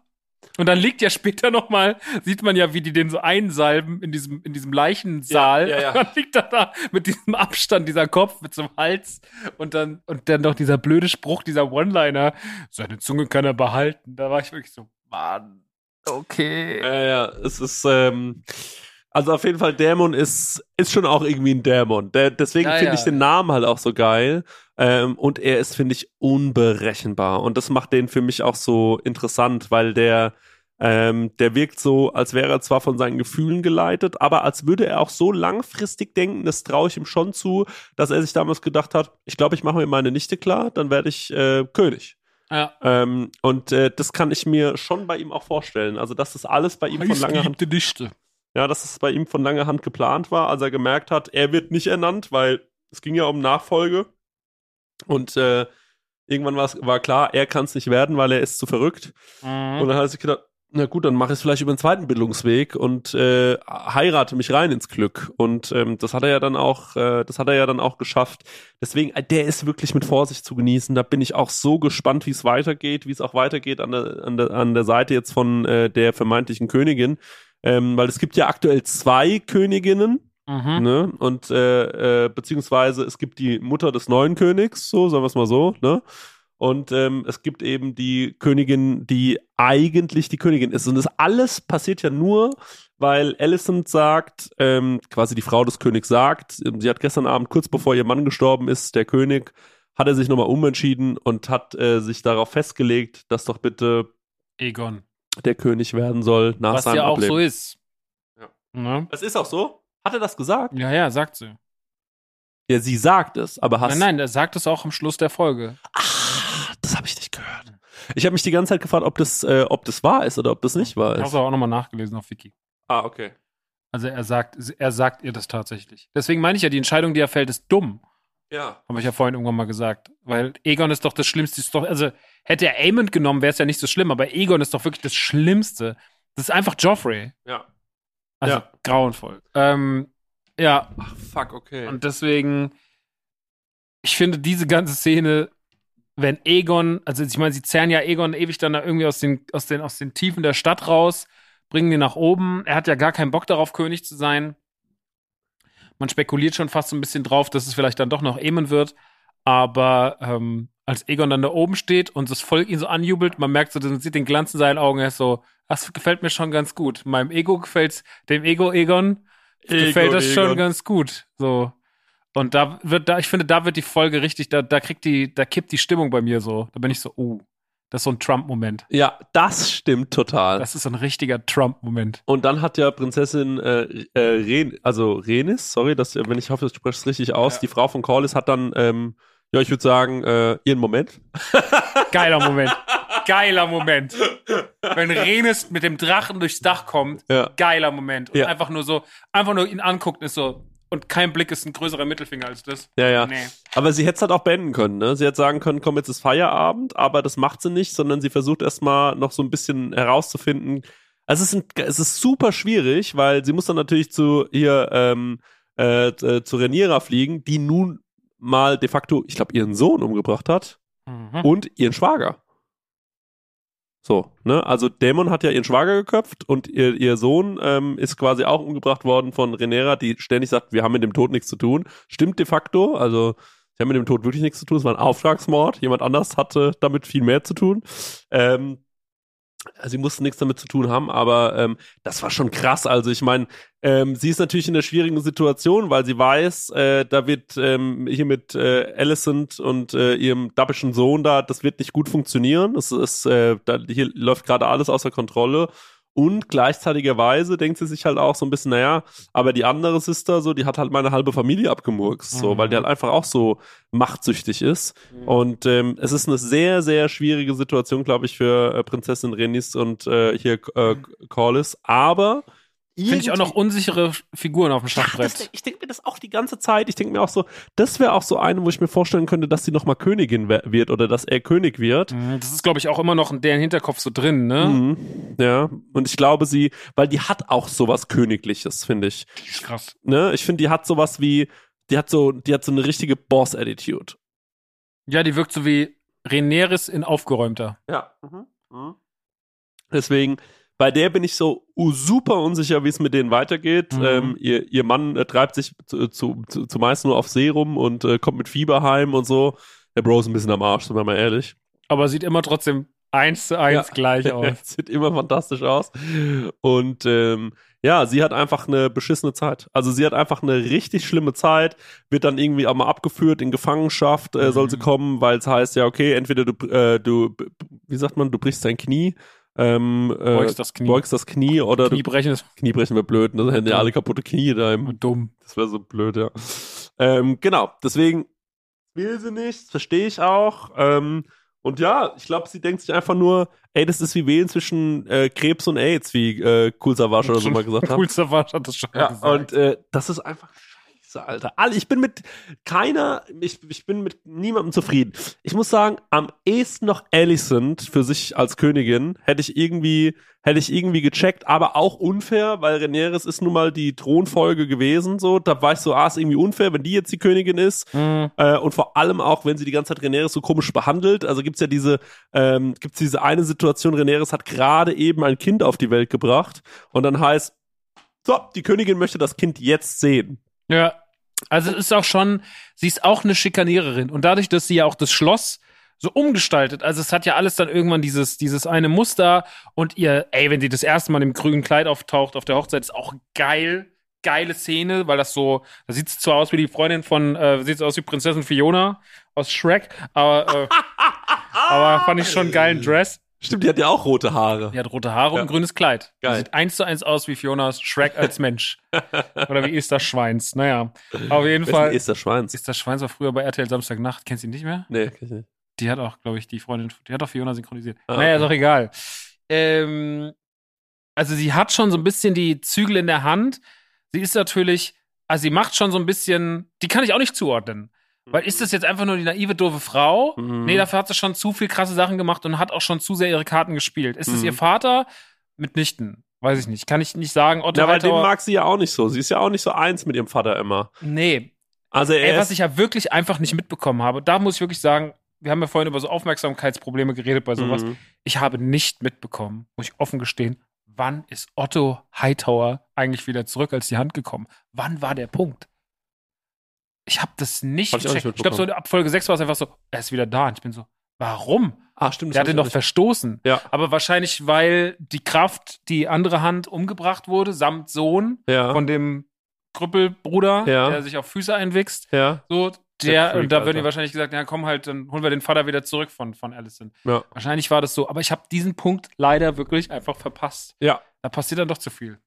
Und dann liegt ja später noch mal, sieht man ja, wie die den so einsalben in diesem, in diesem Leichensaal. Ja, ja, ja. Und dann liegt er da mit diesem Abstand, dieser Kopf mit so einem Hals. Und dann, und dann noch dieser blöde Spruch, dieser One-Liner. Seine Zunge kann er behalten. Da war ich wirklich so, Mann, okay. Ja, ja, es ist, ähm, Also auf jeden Fall, Dämon ist, ist schon auch irgendwie ein Dämon. Der, deswegen Ja, finde ja. ich den Namen halt auch so geil. Ähm, und er ist, finde ich, unberechenbar. Und das macht den für mich auch so interessant, weil der, ähm, der wirkt so, als wäre er zwar von seinen Gefühlen geleitet, aber als würde er auch so langfristig denken, das traue ich ihm schon zu, dass er sich damals gedacht hat, ich glaube, ich mache mir meine Nichte klar, dann werde ich äh, König. Ja. Ähm, und äh, das kann ich mir schon bei ihm auch vorstellen. Also, dass das alles bei ihm von langer Hand Dichte. ja, dass es bei ihm von langer Hand geplant war, als er gemerkt hat, er wird nicht ernannt, weil es ging ja um Nachfolge. Und äh, irgendwann war klar, er kann es nicht werden, weil er ist zu verrückt. Und Mhm. dann hat er sich gedacht, na gut, dann mache ich es vielleicht über den zweiten Bildungsweg und äh, heirate mich rein ins Glück. Und ähm, das hat er ja dann auch, äh, das hat er ja dann auch geschafft. Deswegen, äh, der ist wirklich mit Vorsicht zu genießen. Da bin ich auch so gespannt, wie es weitergeht, wie es auch weitergeht an der, an der, an der Seite jetzt von äh, der vermeintlichen Königin. Ähm, weil es gibt ja aktuell zwei Königinnen, Mhm. ne? Und äh, äh, beziehungsweise es gibt die Mutter des neuen Königs, so sagen wir es mal so, ne? Und ähm, es gibt eben die Königin, die eigentlich die Königin ist. Und das alles passiert ja nur, weil Alicent sagt, ähm, quasi die Frau des Königs sagt, ähm, sie hat gestern Abend, kurz bevor ihr Mann gestorben ist, der König, hat er sich nochmal umentschieden und hat äh, sich darauf festgelegt, dass doch bitte Egon. der König werden soll nach Was seinem ja auch Ableben. so ist. Ja. Ne? Es ist auch so. Hat er das gesagt? Ja, ja, sagt sie. Ja, sie sagt es, aber hast Nein, nein, er sagt es auch am Schluss der Folge. Ah, das habe ich nicht gehört. Ich habe mich die ganze Zeit gefragt, ob das, äh, ob das wahr ist oder ob das nicht wahr Ich habe ist. es auch nochmal nachgelesen auf Wiki. Ah, okay. Also er sagt, er sagt ihr das tatsächlich. Deswegen meine ich ja, die Entscheidung, die er fällt, ist dumm. Ja. Habe ich ja vorhin irgendwann mal gesagt. Weil Egon ist doch das Schlimmste. Ist doch, also hätte er Aemond genommen, wäre es ja nicht so schlimm, aber Egon ist doch wirklich das Schlimmste. Das ist einfach Joffrey. Ja. Also Ja. grauenvoll. Ähm, ja, Ach, fuck, okay. und deswegen, ich finde diese ganze Szene, wenn Egon, also ich meine, sie zerren ja Egon ewig dann da irgendwie aus den, aus den, aus den Tiefen der Stadt raus, bringen ihn nach oben. Er hat ja gar keinen Bock darauf, König zu sein. Man spekuliert schon fast so ein bisschen drauf, dass es vielleicht dann doch noch Eamon wird. Aber ähm, als Egon dann da oben steht und das Volk ihn so anjubelt, man merkt so, man sieht den Glanz in seinen Augen, er ist so, das gefällt mir schon ganz gut. Meinem Ego gefällt's, dem Ego Egon gefällt das schon Egon. ganz gut. So. Und da wird, da, ich finde, da wird die Folge richtig, da, da kriegt die, da kippt die Stimmung bei mir so. Da bin ich so, uh, das ist so ein Trump-Moment. Ja, das stimmt total. Das ist ein richtiger Trump-Moment. und dann hat ja Prinzessin äh, äh, Ren, also Renis, sorry, dass, wenn ich hoffe, ich spreche es richtig aus, Ja. die Frau von Corlys hat dann, ähm, ja, ich würde sagen, äh, ihren Moment. Geiler Moment. Geiler Moment. Wenn Renes mit dem Drachen durchs Dach kommt, Ja. geiler Moment. Und Ja. einfach nur so, einfach nur ihn anguckt und ist so, und kein Blick ist ein größerer Mittelfinger als das. Ja, ja. Nee. Aber sie hätte es halt auch beenden können, ne? Sie hätte sagen können, komm, jetzt ist Feierabend, aber das macht sie nicht, sondern sie versucht erstmal noch so ein bisschen herauszufinden. Also es ist, ein, es ist super schwierig, weil sie muss dann natürlich zu hier ähm, äh, äh, zu Reniera fliegen, die nun mal de facto, ich glaube, ihren Sohn umgebracht hat Mhm. und ihren Schwager. So, ne? Also Dämon hat ja ihren Schwager geköpft und ihr, ihr Sohn ähm, ist quasi auch umgebracht worden von Renera, die ständig sagt, wir haben mit dem Tod nichts zu tun. Stimmt de facto, also sie haben mit dem Tod wirklich nichts zu tun, es war ein Auftragsmord, jemand anders hatte damit viel mehr zu tun. Ähm, sie mussten nichts damit zu tun haben, aber ähm, das war schon krass. Also ich meine, ähm, sie ist natürlich in einer schwierigen Situation, weil sie weiß, äh, da wird ähm, hier mit äh, Alicent und äh, ihrem dappischen Sohn da, das wird nicht gut funktionieren. Das ist, äh, da, hier läuft gerade alles außer Kontrolle. Und gleichzeitigerweise denkt sie sich halt auch so ein bisschen, naja, aber die andere Sister, so, die hat halt meine halbe Familie abgemurkst, so, Mhm. weil die halt einfach auch so machtsüchtig ist. Und ähm, es ist eine sehr, sehr schwierige Situation, glaube ich, für äh, Prinzessin Renis und äh, hier äh, Corlys. Aber Finde ich auch noch unsichere Figuren auf dem ja, Schachbrett. ich denke mir das auch die ganze Zeit. Ich denke mir auch so, das wäre auch so eine, wo ich mir vorstellen könnte, dass sie noch mal Königin wird oder dass er König wird. Mhm, Das ist, glaube ich, auch immer noch in deren Hinterkopf so drin, ne? Mhm. Ja, und ich glaube, sie, weil die hat auch sowas Königliches, finde ich. Krass. Ne? Ich finde, die hat sowas wie, die hat so, die hat so eine richtige Boss-Attitude. Ja, die wirkt so wie Reneris in aufgeräumter. Ja. Mhm. Deswegen, bei der bin ich so super unsicher, wie es mit denen weitergeht. Mhm. Ähm, ihr, ihr Mann äh, treibt sich zu, zu, zu, zumeist nur auf See rum und äh, kommt mit Fieber heim und so. Der Bro ist ein bisschen am Arsch, sind wir mal ehrlich. Aber sieht immer trotzdem eins zu eins Ja. gleich aus. Sieht immer fantastisch aus. Und ähm, Ja, sie hat einfach eine beschissene Zeit. Also sie hat einfach eine richtig schlimme Zeit, wird dann irgendwie auch mal abgeführt in Gefangenschaft, äh, soll sie Mhm. kommen, weil es heißt, ja, okay, entweder du, äh, du, wie sagt man, du brichst dein Knie, ähm, äh, Beugst das Knie. beugst das Knie oder Knie du, brechen ist Knie brechen wir blöd, ne? Das hätten ja alle kaputte Knie da im, dumm. das wäre so blöd, ja. Ähm, genau, deswegen will sie nicht, verstehe ich auch. Ähm, und ja, ich glaube, sie denkt sich einfach nur, ey, das ist wie wählen zwischen äh, Krebs und AIDS, wie äh, Cool Savage oder so mal gesagt hat. Coolster war, hat das schon Ja, gesagt. und äh, das ist einfach scheiße, Alter. Alle, ich bin mit keiner, ich, ich bin mit niemandem zufrieden. Ich muss sagen, am ehesten noch Alicent für sich als Königin hätte ich irgendwie, hätte ich irgendwie gecheckt, aber auch unfair, weil Rhaenyra ist nun mal die Thronfolge gewesen, so. Da war ich so, ah, ist irgendwie unfair, wenn die jetzt die Königin ist. Mhm. Äh, und vor allem auch, wenn sie die ganze Zeit Rhaenyra so komisch behandelt. Also gibt's ja diese, ähm, gibt's diese eine Situation, Rhaenyra hat gerade eben ein Kind auf die Welt gebracht und dann heißt, so, die Königin möchte das Kind jetzt sehen. Ja. Also es ist auch schon, sie ist auch eine Schikaniererin. Und dadurch, dass sie ja auch das Schloss so umgestaltet, also es hat ja alles dann irgendwann dieses, dieses eine Muster und ihr, ey, wenn sie das erste Mal im grünen Kleid auftaucht auf der Hochzeit, ist auch geil. Geile Szene, weil das so, da sieht es zwar aus wie die Freundin von, äh, sieht aus wie Prinzessin Fiona aus Shrek, aber, äh, aber fand ich schon einen geilen Dress. Stimmt, die hat ja auch rote Haare. Die hat rote Haare und Ja. ein grünes Kleid. Die Geil. sieht eins zu eins aus wie Fiona aus Shrek als Mensch. Oder wie Esther Schweins. Naja, auf jeden Fall. ist der Schweins? Esther Schweins war früher bei RTL Samstagnacht. Kennst du ihn nicht mehr? Nee, kenn ich nicht. Die hat auch, glaube ich, die Freundin, die hat auch Fiona synchronisiert. Ah, naja, ist okay. auch egal. Ähm, also sie hat schon so ein bisschen die Zügel in der Hand. Sie ist natürlich, also sie macht schon so ein bisschen, die kann ich auch nicht zuordnen. Weil ist das jetzt einfach nur die naive, doofe Frau? Mhm. Nee, dafür hat sie schon zu viel krasse Sachen gemacht und hat auch schon zu sehr ihre Karten gespielt. Ist es Mhm. ihr Vater? Mitnichten. Weiß ich nicht. Kann ich nicht sagen. Otto Ja, weil den Hightower- mag sie ja auch nicht so. Sie ist ja auch nicht so eins mit ihrem Vater immer. Nee. Also er Ey, was ich ja wirklich einfach nicht mitbekommen habe, da muss ich wirklich sagen, wir haben ja vorhin über so Aufmerksamkeitsprobleme geredet bei sowas. Mhm. Ich habe nicht mitbekommen, muss ich offen gestehen, wann ist Otto Hightower eigentlich wieder zurück als die Hand gekommen? Wann war der Punkt? Ich habe das nicht Hab ich gecheckt. Ich glaube, so ab Folge 6 war es einfach so, er ist wieder da. Und ich bin so, warum? Ah, stimmt. Der hat ihn doch verstoßen. Ja. Aber wahrscheinlich, weil die Kraft, die andere Hand umgebracht wurde, samt Sohn Ja. von dem Krüppelbruder, Ja. der sich auf Füße einwächst. ja. So, Der Freak, und da würden die wahrscheinlich gesagt, ja, komm halt, dann holen wir den Vater wieder zurück von, von Allison. Ja. Wahrscheinlich war das so, aber ich habe diesen Punkt leider wirklich einfach verpasst. Ja. Da passiert dann doch zu viel.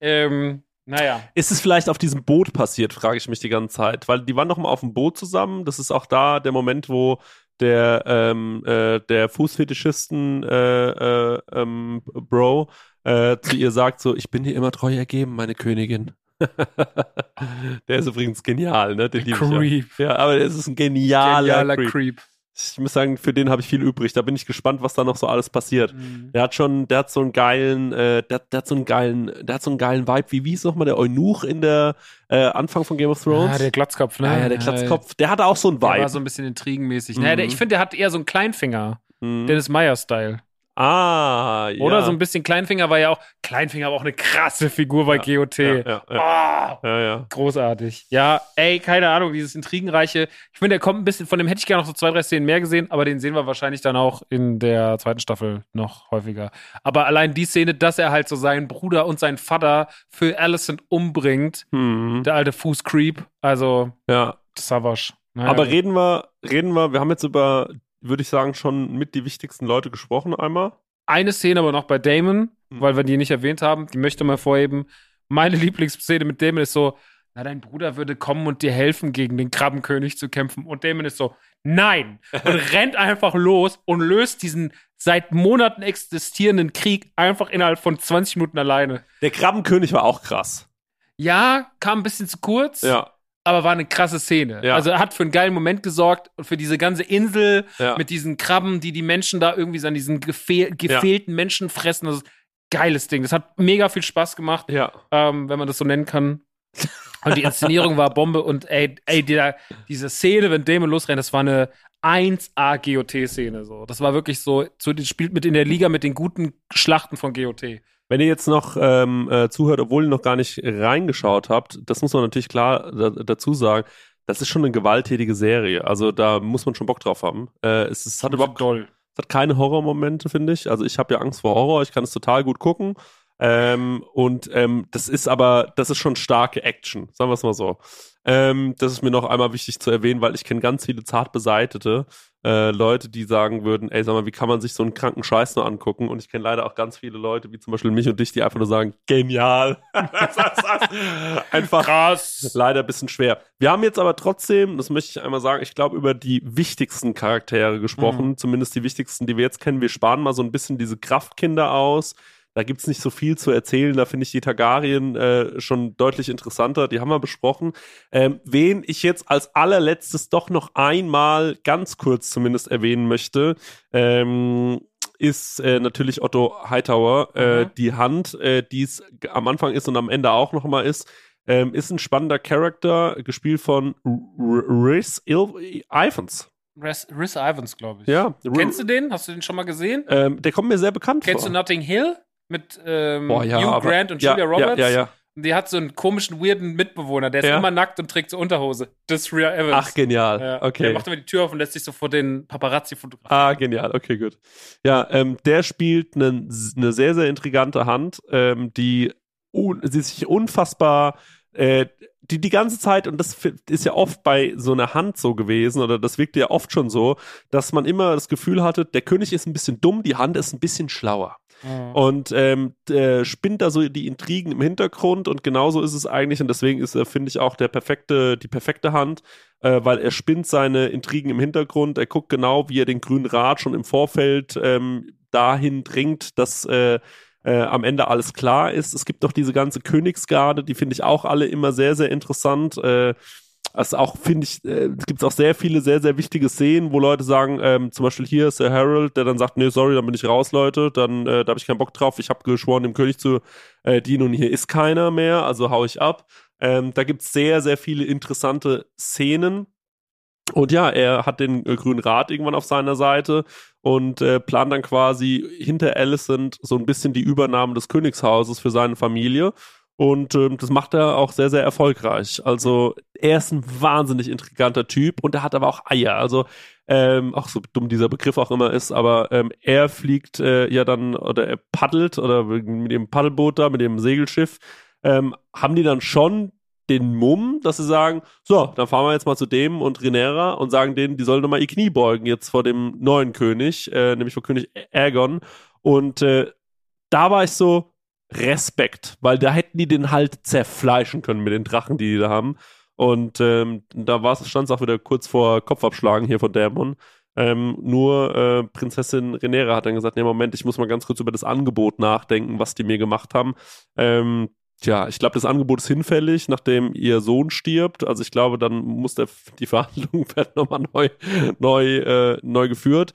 Ähm, naja. Ist es vielleicht auf diesem Boot passiert, frage ich mich die ganze Zeit. Weil die waren doch mal auf dem Boot zusammen. Das ist auch da der Moment, wo der, ähm, äh, der Fußfetischisten äh, äh, ähm, Bro äh, zu ihr sagt so, ich bin dir immer treu ergeben, meine Königin. der ist übrigens genial, ne? Den ich ja. Creep. Ja, aber es ist ein genialer, Genialer Creep. Creep. Ich muss sagen, für den habe ich viel übrig. Da bin ich gespannt, was da noch so alles passiert. Mhm. Der hat schon, der hat so einen geilen, äh, der, der hat so einen geilen, der hat so einen geilen Vibe. Wie wie ist nochmal der Eunuch in der äh, Anfang von Game of Thrones? Ah, der Glatzkopf, ne? ja, ja, der Glatzkopf. Der hatte auch so einen Der war Vibe. so ein bisschen intrigenmäßig. Mhm. Naja, der, ich finde, der hat eher so einen Kleinfinger. Mhm. Dennis Meyer-Style. Ah, ja. Oder so ein bisschen Kleinfinger war ja auch, Kleinfinger war auch eine krasse Figur bei GOT. ja, ja, ja, Ah, ja, ja. großartig. Ja, ey, keine Ahnung, dieses Intrigenreiche. Ich finde, der kommt ein bisschen, von dem hätte ich gerne noch so zwei, drei Szenen mehr gesehen, aber den sehen wir wahrscheinlich dann auch in der zweiten Staffel noch häufiger. Aber allein die Szene, dass er halt so seinen Bruder und seinen Vater für Alicent umbringt, Mhm. der alte Fußcreep, also ja. Savage. Naja, Aber reden wir, reden wir, wir haben jetzt über, würde ich sagen, schon mit die wichtigsten Leute gesprochen einmal. eine Szene aber noch bei Damon, Hm. weil wir die nicht erwähnt haben, die möchte mal vorheben. Meine Lieblingsszene mit Damon ist so, na, dein Bruder würde kommen und dir helfen, gegen den Krabbenkönig zu kämpfen. Und Damon ist so, nein! Und rennt einfach los und löst diesen seit Monaten existierenden Krieg einfach innerhalb von 20 Minuten alleine. Der Krabbenkönig war auch krass. Ja, kam ein bisschen zu kurz, Ja, aber war eine krasse Szene. Ja. Also er hat für einen geilen Moment gesorgt und für diese ganze Insel ja. mit diesen Krabben, die die Menschen da irgendwie so an diesen gefehl gefehlten Menschen fressen. Das ist ein geiles Ding. Das hat mega viel Spaß gemacht, ja. ähm, wenn man das so nennen kann. Und die Inszenierung war Bombe und ey, ey der, diese Szene, wenn Damon losrennt, das war eine 1A GOT-Szene. So. Das war wirklich so, so, die spielt mit in der Liga mit den guten Schlachten von GOT. Wenn ihr jetzt noch ähm, äh, zuhört, obwohl ihr noch gar nicht reingeschaut habt, das muss man natürlich klar da, dazu sagen, das ist schon eine gewalttätige Serie. Also da muss man schon Bock drauf haben. Äh, es, es hat überhaupt doll. es hat keine Horrormomente, finde ich. Also ich habe ja Angst vor Horror, ich kann es total gut gucken. Ähm, und ähm, das ist aber, das ist schon starke Action, sagen wir es mal so. Ähm, das ist mir noch einmal wichtig zu erwähnen, weil ich kenne ganz viele zart beseitete äh, Leute, die sagen würden, ey, sag mal, wie kann man sich so einen kranken Scheiß nur angucken? Und ich kenne leider auch ganz viele Leute, wie zum Beispiel mich und dich, die einfach nur sagen, genial. einfach Krass. leider ein bisschen schwer. Wir haben jetzt aber trotzdem, das möchte ich einmal sagen, ich glaube, über die wichtigsten Charaktere gesprochen, zumindest die wichtigsten, die wir jetzt kennen. Wir sparen mal so ein bisschen diese Kraftkinder aus. Da gibt's nicht so viel zu erzählen. Da finde ich die Targaryen äh, schon deutlich interessanter. Die haben wir besprochen. Ähm, wen ich jetzt als allerletztes doch noch einmal ganz kurz zumindest erwähnen möchte, ähm, ist äh, natürlich Otto Hightower. Äh, Mhm. die Hand, äh, die es am Anfang ist und am Ende auch noch mal ist. Ähm, ist ein spannender Charakter, gespielt von Rhys Ivans. Rhys Ivans, glaube ich. Ja, Kennst du den? Hast du den schon mal gesehen? ähm, der kommt mir sehr bekannt Kennst vor. du Notting Hill? Mit ähm, Boah, ja, Hugh aber- Grant und ja, Julia Roberts? Ja, ja, ja. Und die hat so einen komischen, weirden Mitbewohner, der ist immer nackt und trägt so Unterhose. Das ist Rhea Evans. Ach, genial. Ja. Der Okay. macht immer die Tür auf und lässt sich so vor den Paparazzi fotografieren. Ah, genial. Okay, gut. Ja, ähm, der spielt eine, eine sehr, sehr intrigante Hand, ähm, die, un, sie sich unfassbar, äh, die die ganze Zeit, und das ist ja oft bei so einer Hand so gewesen, oder das wirkte ja oft schon so, dass man immer das Gefühl hatte, der König ist ein bisschen dumm, die Hand ist ein bisschen schlauer. Mhm. Und ähm, der spinnt da so die Intrigen im Hintergrund und genauso ist es eigentlich und deswegen ist er, finde ich, auch der perfekte, die perfekte Hand, äh, weil er spinnt seine Intrigen im Hintergrund, er guckt genau, wie er den grünen Rat schon im Vorfeld ähm, dahin dringt, dass äh, äh, am Ende alles klar ist. Es gibt noch diese ganze Königsgarde, die finde ich auch alle immer sehr, sehr interessant. Äh, also auch finde ich, äh, es gibt auch sehr viele sehr, sehr wichtige Szenen, wo Leute sagen, ähm, zum Beispiel hier ist der Harold, der dann sagt, nee, sorry, dann bin ich raus, Leute, dann äh, da habe ich keinen Bock drauf, ich habe geschworen, dem König zu äh, dienen und hier ist keiner mehr, also hau ich ab. Ähm, da gibt's sehr, sehr viele interessante Szenen. Und ja, er hat den äh, Grünen Rat irgendwann auf seiner Seite und äh, plant dann quasi hinter Alicent so ein bisschen die Übernahme des Königshauses für seine Familie. Und ähm, das macht er auch sehr, sehr erfolgreich. Also er ist ein wahnsinnig intriganter Typ und er hat aber auch Eier. Also ähm, auch so dumm dieser Begriff auch immer ist, aber ähm, er fliegt äh, ja dann oder er paddelt oder mit dem Paddelboot da, mit dem Segelschiff, ähm, haben die dann schon den Mumm, dass sie sagen, so, dann fahren wir jetzt mal zu dem und Renera und sagen denen, die sollen doch mal ihr Knie beugen jetzt vor dem neuen König, äh, nämlich vor König Aegon. Und äh, da war ich so, Respekt, weil da hätten die den halt zerfleischen können mit den Drachen, die die da haben. Und ähm, da stand es auch wieder kurz vor Kopfabschlagen hier von Dämon. Ähm, nur äh, Prinzessin Renera hat dann gesagt, nee, Moment, ich muss mal ganz kurz über das Angebot nachdenken, was die mir gemacht haben. Ähm, Tja, ich glaube, das Angebot ist hinfällig, nachdem ihr Sohn stirbt. Also ich glaube, dann muss der, die Verhandlung werden nochmal neu, neu, äh, neu geführt.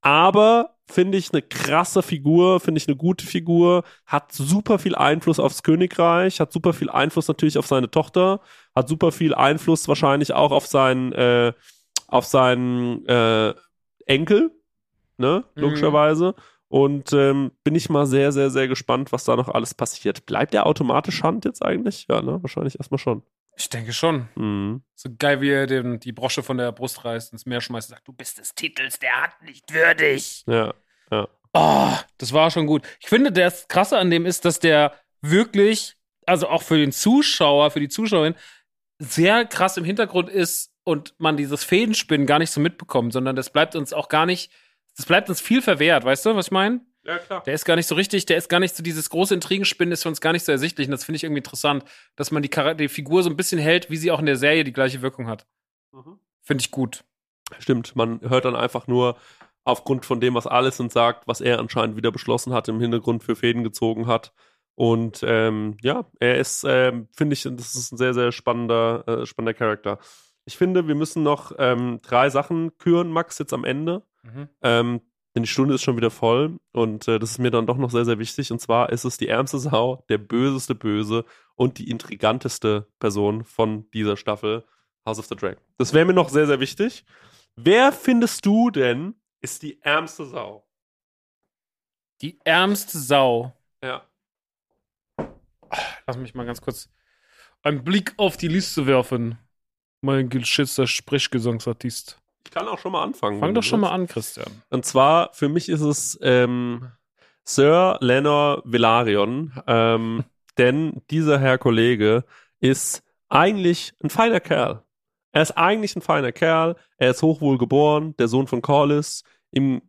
Aber finde ich eine krasse Figur, finde ich eine gute Figur, hat super viel Einfluss aufs Königreich, hat super viel Einfluss natürlich auf seine Tochter, hat super viel Einfluss wahrscheinlich auch auf seinen, äh, auf seinen äh, Enkel, ne, Mhm. logischerweise. Und ähm, bin ich mal sehr, sehr, sehr gespannt, was da noch alles passiert. Bleibt der automatisch Hand jetzt eigentlich? Ja, ne? Wahrscheinlich erstmal schon. Ich denke schon. Mhm. So geil, wie er den, die Brosche von der Brust reißt, ins Meer schmeißt und sagt, du bist des Titels der Hand nicht würdig. Ja. Oh, das war schon gut. Ich finde, das Krasse an dem ist, dass der wirklich, also auch für den Zuschauer, für die Zuschauerin, sehr krass im Hintergrund ist und man dieses Fädenspinnen gar nicht so mitbekommt, sondern das bleibt uns auch gar nicht, das bleibt uns viel verwehrt, weißt du, was ich meine? Ja, klar. Der ist gar nicht so richtig, der ist gar nicht so, dieses große Intrigenspinnen ist für uns gar nicht so ersichtlich. Und das finde ich irgendwie interessant, dass man die, die Figur so ein bisschen hält, wie sie auch in der Serie die gleiche Wirkung hat. Mhm. Finde ich gut. Stimmt, man hört dann einfach nur aufgrund von dem, was Alicent sagt, was er anscheinend wieder beschlossen hat, im Hintergrund für Fäden gezogen hat. Und ähm, ja, er ist, ähm, finde ich, das ist ein sehr, sehr spannender, äh, spannender Charakter. Ich finde, wir müssen noch ähm, drei Sachen küren, Max, jetzt am Ende. Mhm. Denn die Stunde ist schon wieder voll und äh, das ist mir dann doch noch sehr, sehr wichtig. Und zwar ist es die ärmste Sau, der böseste Böse und die intriganteste Person von dieser Staffel House of the Dragon. Das wäre mir noch sehr, sehr wichtig. Wer findest du denn ist die ärmste Sau? Die ärmste Sau. Ja. Lass mich mal ganz kurz einen Blick auf die Liste werfen. Mein geschätzter Sprechgesangsartist. Ich kann auch schon mal anfangen. Fang doch schon mal willst. an, Christian. Und zwar, für mich ist es ähm, Sir Lenor Velaryon, ähm, denn dieser Herr Kollege ist eigentlich ein feiner Kerl. Er ist eigentlich ein feiner Kerl, er ist hochwohl geboren, der Sohn von Corlys, ihm,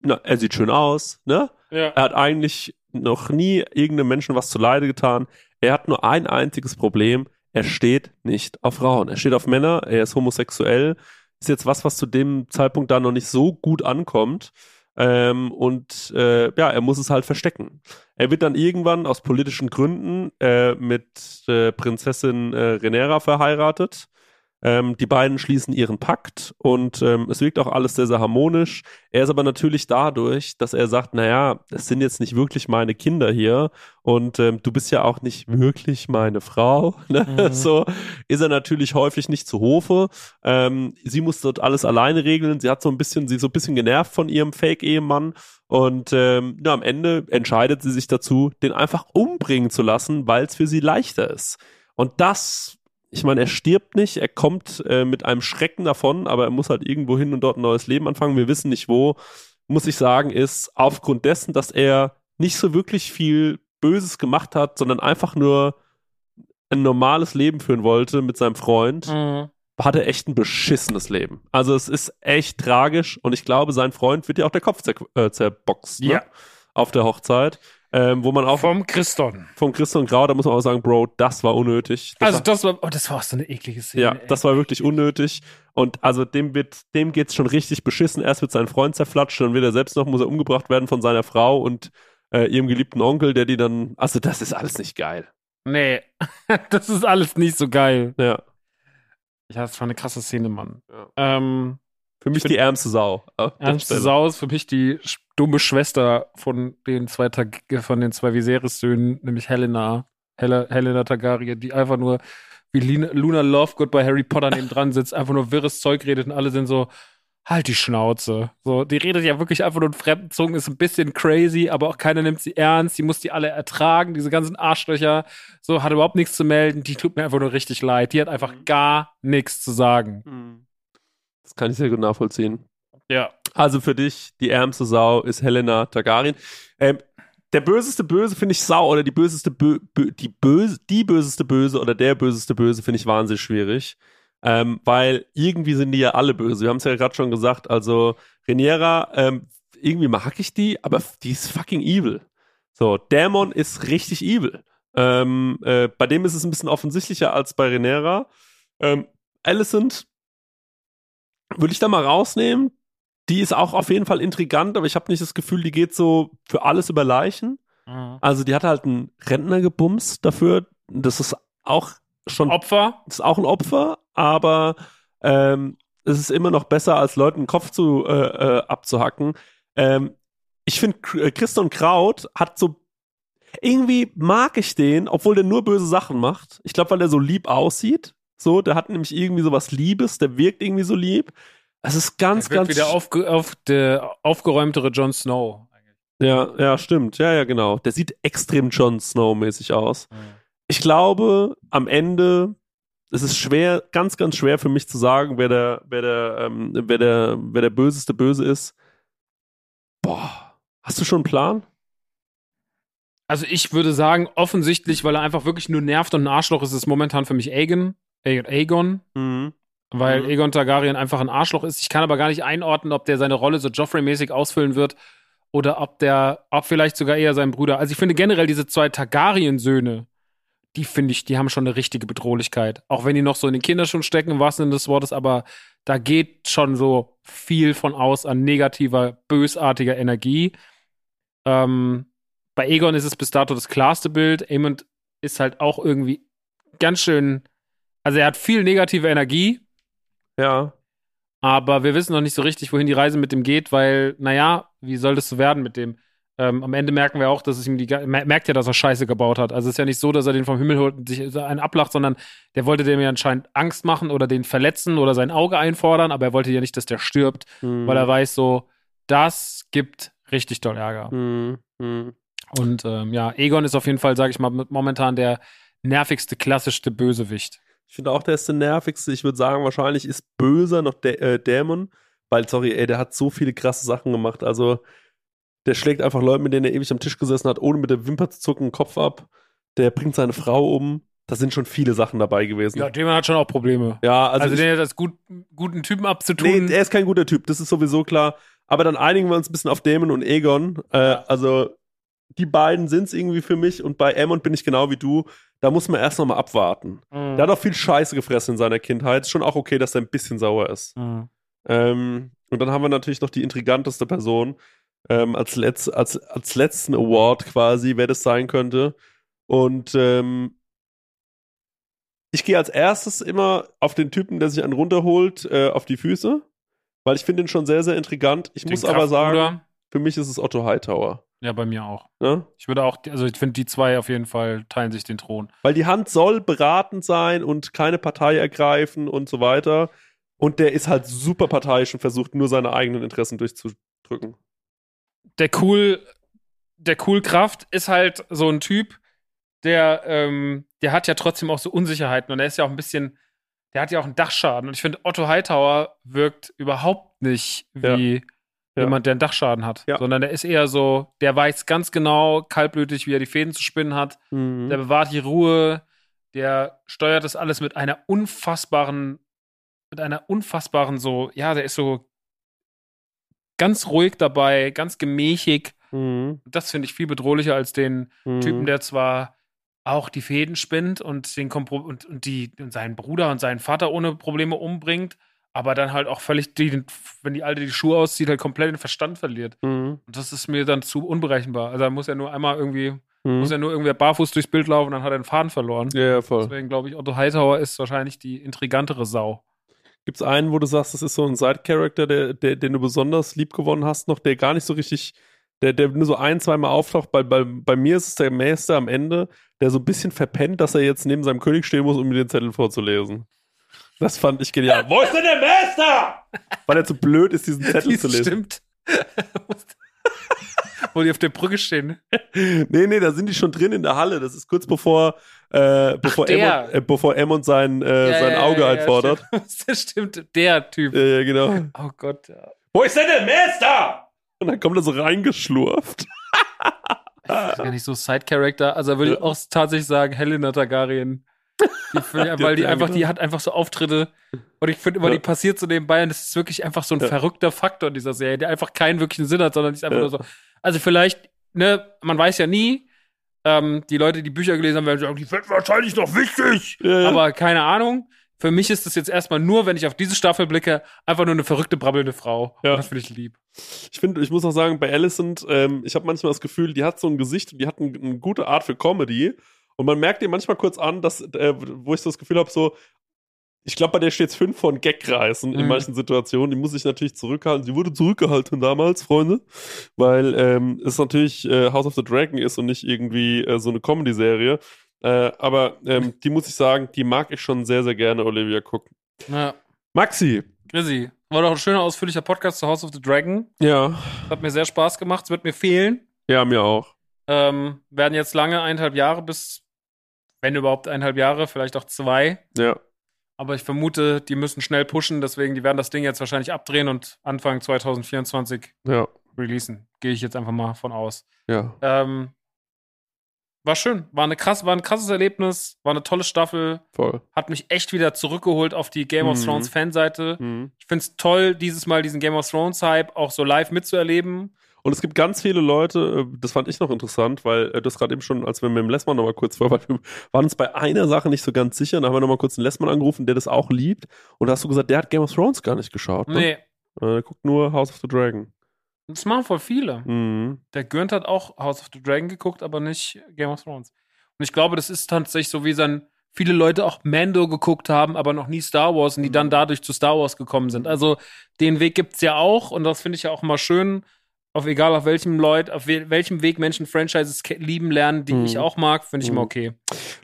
na, er sieht schön aus, ne? Ja. Er hat eigentlich noch nie irgendeinem Menschen was zu Leide getan. Er hat nur ein einziges Problem. Er steht nicht auf Frauen. Er steht auf Männer. Er ist homosexuell. Ist jetzt was, was zu dem Zeitpunkt da noch nicht so gut ankommt. Ähm, und äh, ja, er muss es halt verstecken. Er wird dann irgendwann aus politischen Gründen äh, mit äh, Prinzessin äh, Renera verheiratet. Ähm, die beiden schließen ihren Pakt und ähm, es wirkt auch alles sehr, sehr harmonisch. Er ist aber natürlich dadurch, dass er sagt, naja, es sind jetzt nicht wirklich meine Kinder hier und ähm, du bist ja auch nicht wirklich meine Frau. Ne? Mhm. So ist er natürlich häufig nicht zu Hofe. Ähm, sie muss dort alles alleine regeln. Sie hat so ein bisschen, sie ist so ein bisschen genervt von ihrem Fake-Ehemann und ähm, ja, am Ende entscheidet sie sich dazu, den einfach umbringen zu lassen, weil es für sie leichter ist. Und das ich meine, er stirbt nicht, er kommt äh, mit einem Schrecken davon, aber er muss halt irgendwo hin und dort ein neues Leben anfangen. Wir wissen nicht wo. Muss ich sagen, ist aufgrund dessen, dass er nicht so wirklich viel Böses gemacht hat, sondern einfach nur ein normales Leben führen wollte mit seinem Freund, Mhm. hat er echt ein beschissenes Leben. Also es ist echt tragisch und ich glaube, sein Freund wird ja auch der Kopf zer äh, zerboxt ne? Ja. auf der Hochzeit. Ähm, wo man auch Vom Christon. von Christian Grau, da muss man auch sagen, Bro, das war unnötig. Das Also das war, oh, das war auch so eine eklige Szene. ja, ey. das war wirklich unnötig. Und also dem wird, dem geht's schon richtig beschissen. Erst wird sein Freund zerflatscht, dann wird er selbst noch, muss er umgebracht werden von seiner Frau und äh, ihrem geliebten Onkel, der die dann, also das ist alles nicht geil. Nee, das ist alles nicht so geil. Ja. Ja, das war eine krasse Szene, Mann. Ja. Ähm, Für mich die ärmste Sau. Stelle. Sau ist für mich die dumme Schwester von den zwei, Tag von den zwei Viserys-Söhnen, nämlich Helena, Hel Helena Targaryen, die einfach nur wie Lina, Luna Lovegood bei Harry Potter neben dran sitzt, einfach nur wirres Zeug redet und alle sind so, halt die Schnauze. So, die redet ja wirklich einfach nur in fremden Zungen, ist ein bisschen crazy, aber auch keiner nimmt sie ernst, die muss die alle ertragen, diese ganzen Arschlöcher, so, hat überhaupt nichts zu melden, die tut mir einfach nur richtig leid, die hat einfach gar nichts zu sagen. Hm. Das kann ich sehr gut nachvollziehen. Ja. Also für dich, die ärmste Sau ist Helena Targaryen. Ähm, der böseste Böse finde ich Sau oder die böseste Bö Bö die böse die böseste Böse oder der böseste Böse finde ich wahnsinnig schwierig, ähm, weil irgendwie sind die ja alle böse. Wir haben es ja gerade schon gesagt. Also Reniera, ähm, irgendwie mag ich die, aber die ist fucking evil. So, Dämon ist richtig evil. Ähm, äh, bei dem ist es ein bisschen offensichtlicher als bei Renera. Ähm, Alicent würde ich da mal rausnehmen. Die ist auch auf jeden Fall intrigant, aber ich habe nicht das Gefühl, die geht so für alles über Leichen. Also die hat halt einen Rentner gebumst dafür. Das ist auch schon Opfer? das ist auch ein Opfer, aber ähm, es ist immer noch besser, als Leuten den Kopf zu äh, äh, abzuhacken. Ähm, ich finde, Christian Kraut hat so irgendwie mag ich den, obwohl der nur böse Sachen macht. Ich glaube, weil er so lieb aussieht. So, der hat nämlich irgendwie so was Liebes, der wirkt irgendwie so lieb. Es ist ganz, ganz wieder aufge auf der aufgeräumtere Jon Snow. Ja, ja, stimmt. Ja, ja, genau. Der sieht extrem Jon Snow-mäßig aus. Ich glaube, am Ende es ist schwer, ganz, ganz schwer für mich zu sagen, wer der, wer der, ähm, wer der, wer der böseste Böse ist. Boah, hast du schon einen Plan? Also ich würde sagen, offensichtlich, weil er einfach wirklich nur nervt und ein Arschloch ist, ist momentan für mich Aegon. Aegon, Mhm. weil Mhm. Aegon Targaryen einfach ein Arschloch ist. Ich kann aber gar nicht einordnen, ob der seine Rolle so Joffrey-mäßig ausfüllen wird oder ob der, ob vielleicht sogar eher sein Bruder. Also ich finde generell diese zwei Targaryen-Söhne, die finde ich, die haben schon eine richtige Bedrohlichkeit. Auch wenn die noch so in den Kinderschuhen stecken, im wahrsten Sinne des Wortes, aber da geht schon so viel von aus an negativer, bösartiger Energie. Ähm, bei Aegon ist es bis dato das klarste Bild. Aemond ist halt auch irgendwie ganz schön, also er hat viel negative Energie, Ja. aber wir wissen noch nicht so richtig, wohin die Reise mit dem geht, weil, naja, wie soll das so werden mit dem? Ähm, am Ende merken wir auch, dass es ihm die, merkt ja, dass er Scheiße gebaut hat. Also es ist ja nicht so, dass er den vom Himmel holt und sich einen ablacht, sondern der wollte dem ja anscheinend Angst machen oder den verletzen oder sein Auge einfordern, aber er wollte ja nicht, dass der stirbt, Mhm. weil er weiß so, das gibt richtig doll Ärger. Mhm. Mhm. Und ähm, ja, Egon ist auf jeden Fall, sage ich mal, momentan der nervigste, klassischste Bösewicht. Ich finde auch, der ist der nervigste. Ich würde sagen, wahrscheinlich ist böser noch der äh, Dämon, weil, sorry, ey, der hat so viele krasse Sachen gemacht. Also, Der schlägt einfach Leute, mit denen er ewig am Tisch gesessen hat, ohne mit der Wimper zu zucken, den Kopf ab. Der bringt seine Frau um. Da sind schon viele Sachen dabei gewesen. Ja, Damon hat schon auch Probleme. Ja, also, Also, ich, den jetzt als gut, guten Typen abzutun. nee, er ist kein guter Typ, das ist sowieso klar. Aber dann einigen wir uns ein bisschen auf Damon und Egon. Äh, Also die beiden sind's irgendwie für mich und bei Aemon bin ich genau wie du. Da muss man erst noch mal abwarten. Mhm. Der hat auch viel Scheiße gefressen in seiner Kindheit. Ist schon auch okay, dass er ein bisschen sauer ist. Mhm. Ähm, und dann haben wir natürlich noch die intriganteste Person ähm, als, letz, als, als letzten Award quasi, wer das sein könnte. Und ähm, ich gehe als erstes immer auf den Typen, der sich einen runterholt, äh, auf die Füße, weil ich finde ihn schon sehr, sehr intrigant. Ich Den muss aber sagen, Kraftbruder. für mich ist es Otto Hightower. Ja, bei mir auch. Ne? Ich würde auch, also ich finde, die zwei auf jeden Fall teilen sich den Thron. Weil die Hand soll beratend sein und keine Partei ergreifen und so weiter. Und der ist halt super parteiisch und versucht nur seine eigenen Interessen durchzudrücken. der cool, der cool Kraft ist halt so ein Typ, der, ähm, der hat ja trotzdem auch so Unsicherheiten und er ist ja auch ein bisschen, der hat ja auch einen Dachschaden. Und ich finde, Otto Hightower wirkt überhaupt nicht wie Ja. Jemand, der einen Dachschaden hat, Ja. sondern der ist eher so, der weiß ganz genau, kaltblütig, wie er die Fäden zu spinnen hat. Mhm. Der bewahrt die Ruhe, der steuert das alles mit einer unfassbaren, mit einer unfassbaren so, ja, der ist so ganz ruhig dabei, ganz gemächig. Mhm. Das finde ich viel bedrohlicher als den Mhm. Typen, der zwar auch die Fäden spinnt und den Kompro und, und die und seinen Bruder und seinen Vater ohne Probleme umbringt, aber dann halt auch völlig die, wenn die Alte die Schuhe auszieht, halt komplett den Verstand verliert. Mhm. Und das ist mir dann zu unberechenbar. Also da muss er nur einmal irgendwie, Mhm. muss er nur irgendwer barfuß durchs Bild laufen, dann hat er den Faden verloren. Ja, ja, voll. Deswegen glaube ich, Otto Hightower ist wahrscheinlich die intrigantere Sau. Gibt es einen, wo du sagst, das ist so ein Side-Character, der, der, den du besonders lieb gewonnen hast, noch, der gar nicht so richtig, der, der nur so ein, zweimal auftaucht? Bei, bei, bei mir ist es der Meister am Ende, der so ein bisschen verpennt, dass er jetzt neben seinem König stehen muss, um mir den Zettel vorzulesen. Das fand ich genial. Wo ist denn der Meister? Weil er zu blöd ist, diesen Zettel zu lesen. Stimmt. Wo die auf der Brücke stehen. Nee, nee, da sind die schon drin in der Halle. Das ist kurz bevor, äh, bevor, der. Aemon, äh, bevor Aemon sein, äh, Ja, sein Auge ja, einfordert. Ja, stimmt. das stimmt, der Typ. Ja, ja, genau. Oh Gott. Wo ist denn der Meister? Und dann kommt er so reingeschlurft. Das ist gar nicht so Side-Character. Also würde ich auch tatsächlich sagen, Helena Targaryen. Die, weil die einfach, die hat einfach so Auftritte. Und ich finde immer, Ja. die passiert so nebenbei und das ist wirklich einfach so ein Ja. verrückter Faktor in dieser Serie, der einfach keinen wirklichen Sinn hat, sondern die ist einfach Ja. nur so. Also vielleicht, ne, man weiß ja nie, ähm, die Leute, die Bücher gelesen haben, werden sagen, die wird wahrscheinlich noch wichtig. Aber keine Ahnung. Für mich ist das jetzt erstmal nur, wenn ich auf diese Staffel blicke, einfach nur eine verrückte, brabbelnde Frau. Ja. Und das finde ich lieb. Ich finde, ich muss auch sagen, bei Alicent, ähm, ich habe manchmal das Gefühl, die hat so ein Gesicht und die hat ein, eine gute Art für Comedy. Und man merkt ihr manchmal kurz an, dass, äh, wo ich so das Gefühl habe, so, ich glaube, bei der steht fünf von Gagreisen in Mhm. manchen Situationen. Die muss sich natürlich zurückhalten. Sie wurde zurückgehalten damals, Freunde, weil ähm, es natürlich äh, House of the Dragon ist und nicht irgendwie äh, so eine Comedy-Serie. Äh, aber ähm, die muss ich sagen, die mag ich schon sehr, sehr gerne, Olivia Cook. Ja. Maxi. Chrissy, war doch ein schöner, ausführlicher Podcast zu House of the Dragon. Ja. Hat mir sehr Spaß gemacht. Es wird mir fehlen. Ja, mir auch. Ähm, werden jetzt lange eineinhalb Jahre bis, wenn überhaupt eineinhalb Jahre, vielleicht auch zwei. Ja. Aber ich vermute, die müssen schnell pushen, deswegen, die werden das Ding jetzt wahrscheinlich abdrehen und Anfang 2024 Ja. releasen. Gehe ich jetzt einfach mal von aus. Ja. Ähm, war schön. War, eine krass, war ein krasses Erlebnis. War eine tolle Staffel. Voll. Hat mich echt wieder zurückgeholt auf die Game of Mhm. Thrones Fanseite. Mhm. Ich finde es toll, dieses Mal diesen Game of Thrones Hype auch so live mitzuerleben. Und es gibt ganz viele Leute, äh, das fand ich noch interessant, weil äh, das gerade eben schon, als wir mit dem Lessmann nochmal kurz vor, wir waren uns bei einer Sache nicht so ganz sicher, da haben wir nochmal kurz den Lessmann angerufen, der das auch liebt. Und da hast du gesagt, der hat Game of Thrones gar nicht geschaut. Ne? Nee, Äh, der guckt nur House of the Dragon. das machen voll viele. Mhm. Der Gürnt hat auch House of the Dragon geguckt, aber nicht Game of Thrones. Und ich glaube, das ist tatsächlich so, wie dann viele Leute auch Mando geguckt haben, aber noch nie Star Wars und die dann dadurch zu Star Wars gekommen sind. Also den Weg gibt's ja auch und das finde ich ja auch immer schön, auf egal auf welchem Leut, auf we welchem Weg Menschen Franchises lieben lernen, die Mhm. ich auch mag, finde ich Mhm. immer okay.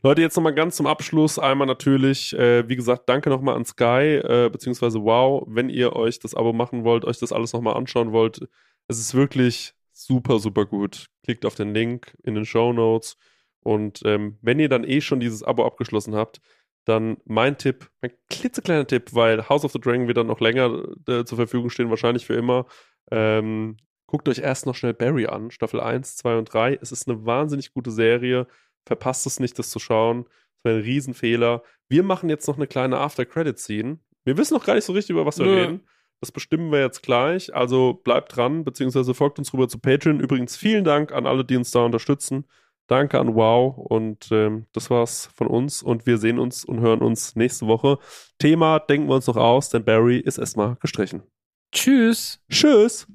Leute, jetzt nochmal ganz zum Abschluss. Einmal natürlich, äh, wie gesagt, danke nochmal an Sky, äh, beziehungsweise Wow, wenn ihr euch das Abo machen wollt, euch das alles nochmal anschauen wollt. Es ist wirklich super, super gut. Klickt auf den Link in den Show Notes. Und ähm, wenn ihr dann eh schon dieses Abo abgeschlossen habt, dann mein Tipp, mein klitzekleiner Tipp, weil House of the Dragon wird dann noch länger äh, zur Verfügung stehen, wahrscheinlich für immer. Ähm, guckt euch erst noch schnell Barry an, Staffel 1, 2 und 3. Es ist eine wahnsinnig gute Serie. Verpasst es nicht, das zu schauen. Das wäre ein Riesenfehler. Wir machen jetzt noch eine kleine After-Credit-Scene. Wir wissen noch gar nicht so richtig, über was wir Nö. reden. Das bestimmen wir jetzt gleich. Also bleibt dran, beziehungsweise folgt uns rüber zu Patreon. Übrigens vielen Dank an alle, die uns da unterstützen. Danke an Wow. Und ähm, das war's von uns. Und wir sehen uns und hören uns nächste Woche. Thema denken wir uns noch aus, denn Barry ist erstmal gestrichen. Tschüss. Tschüss.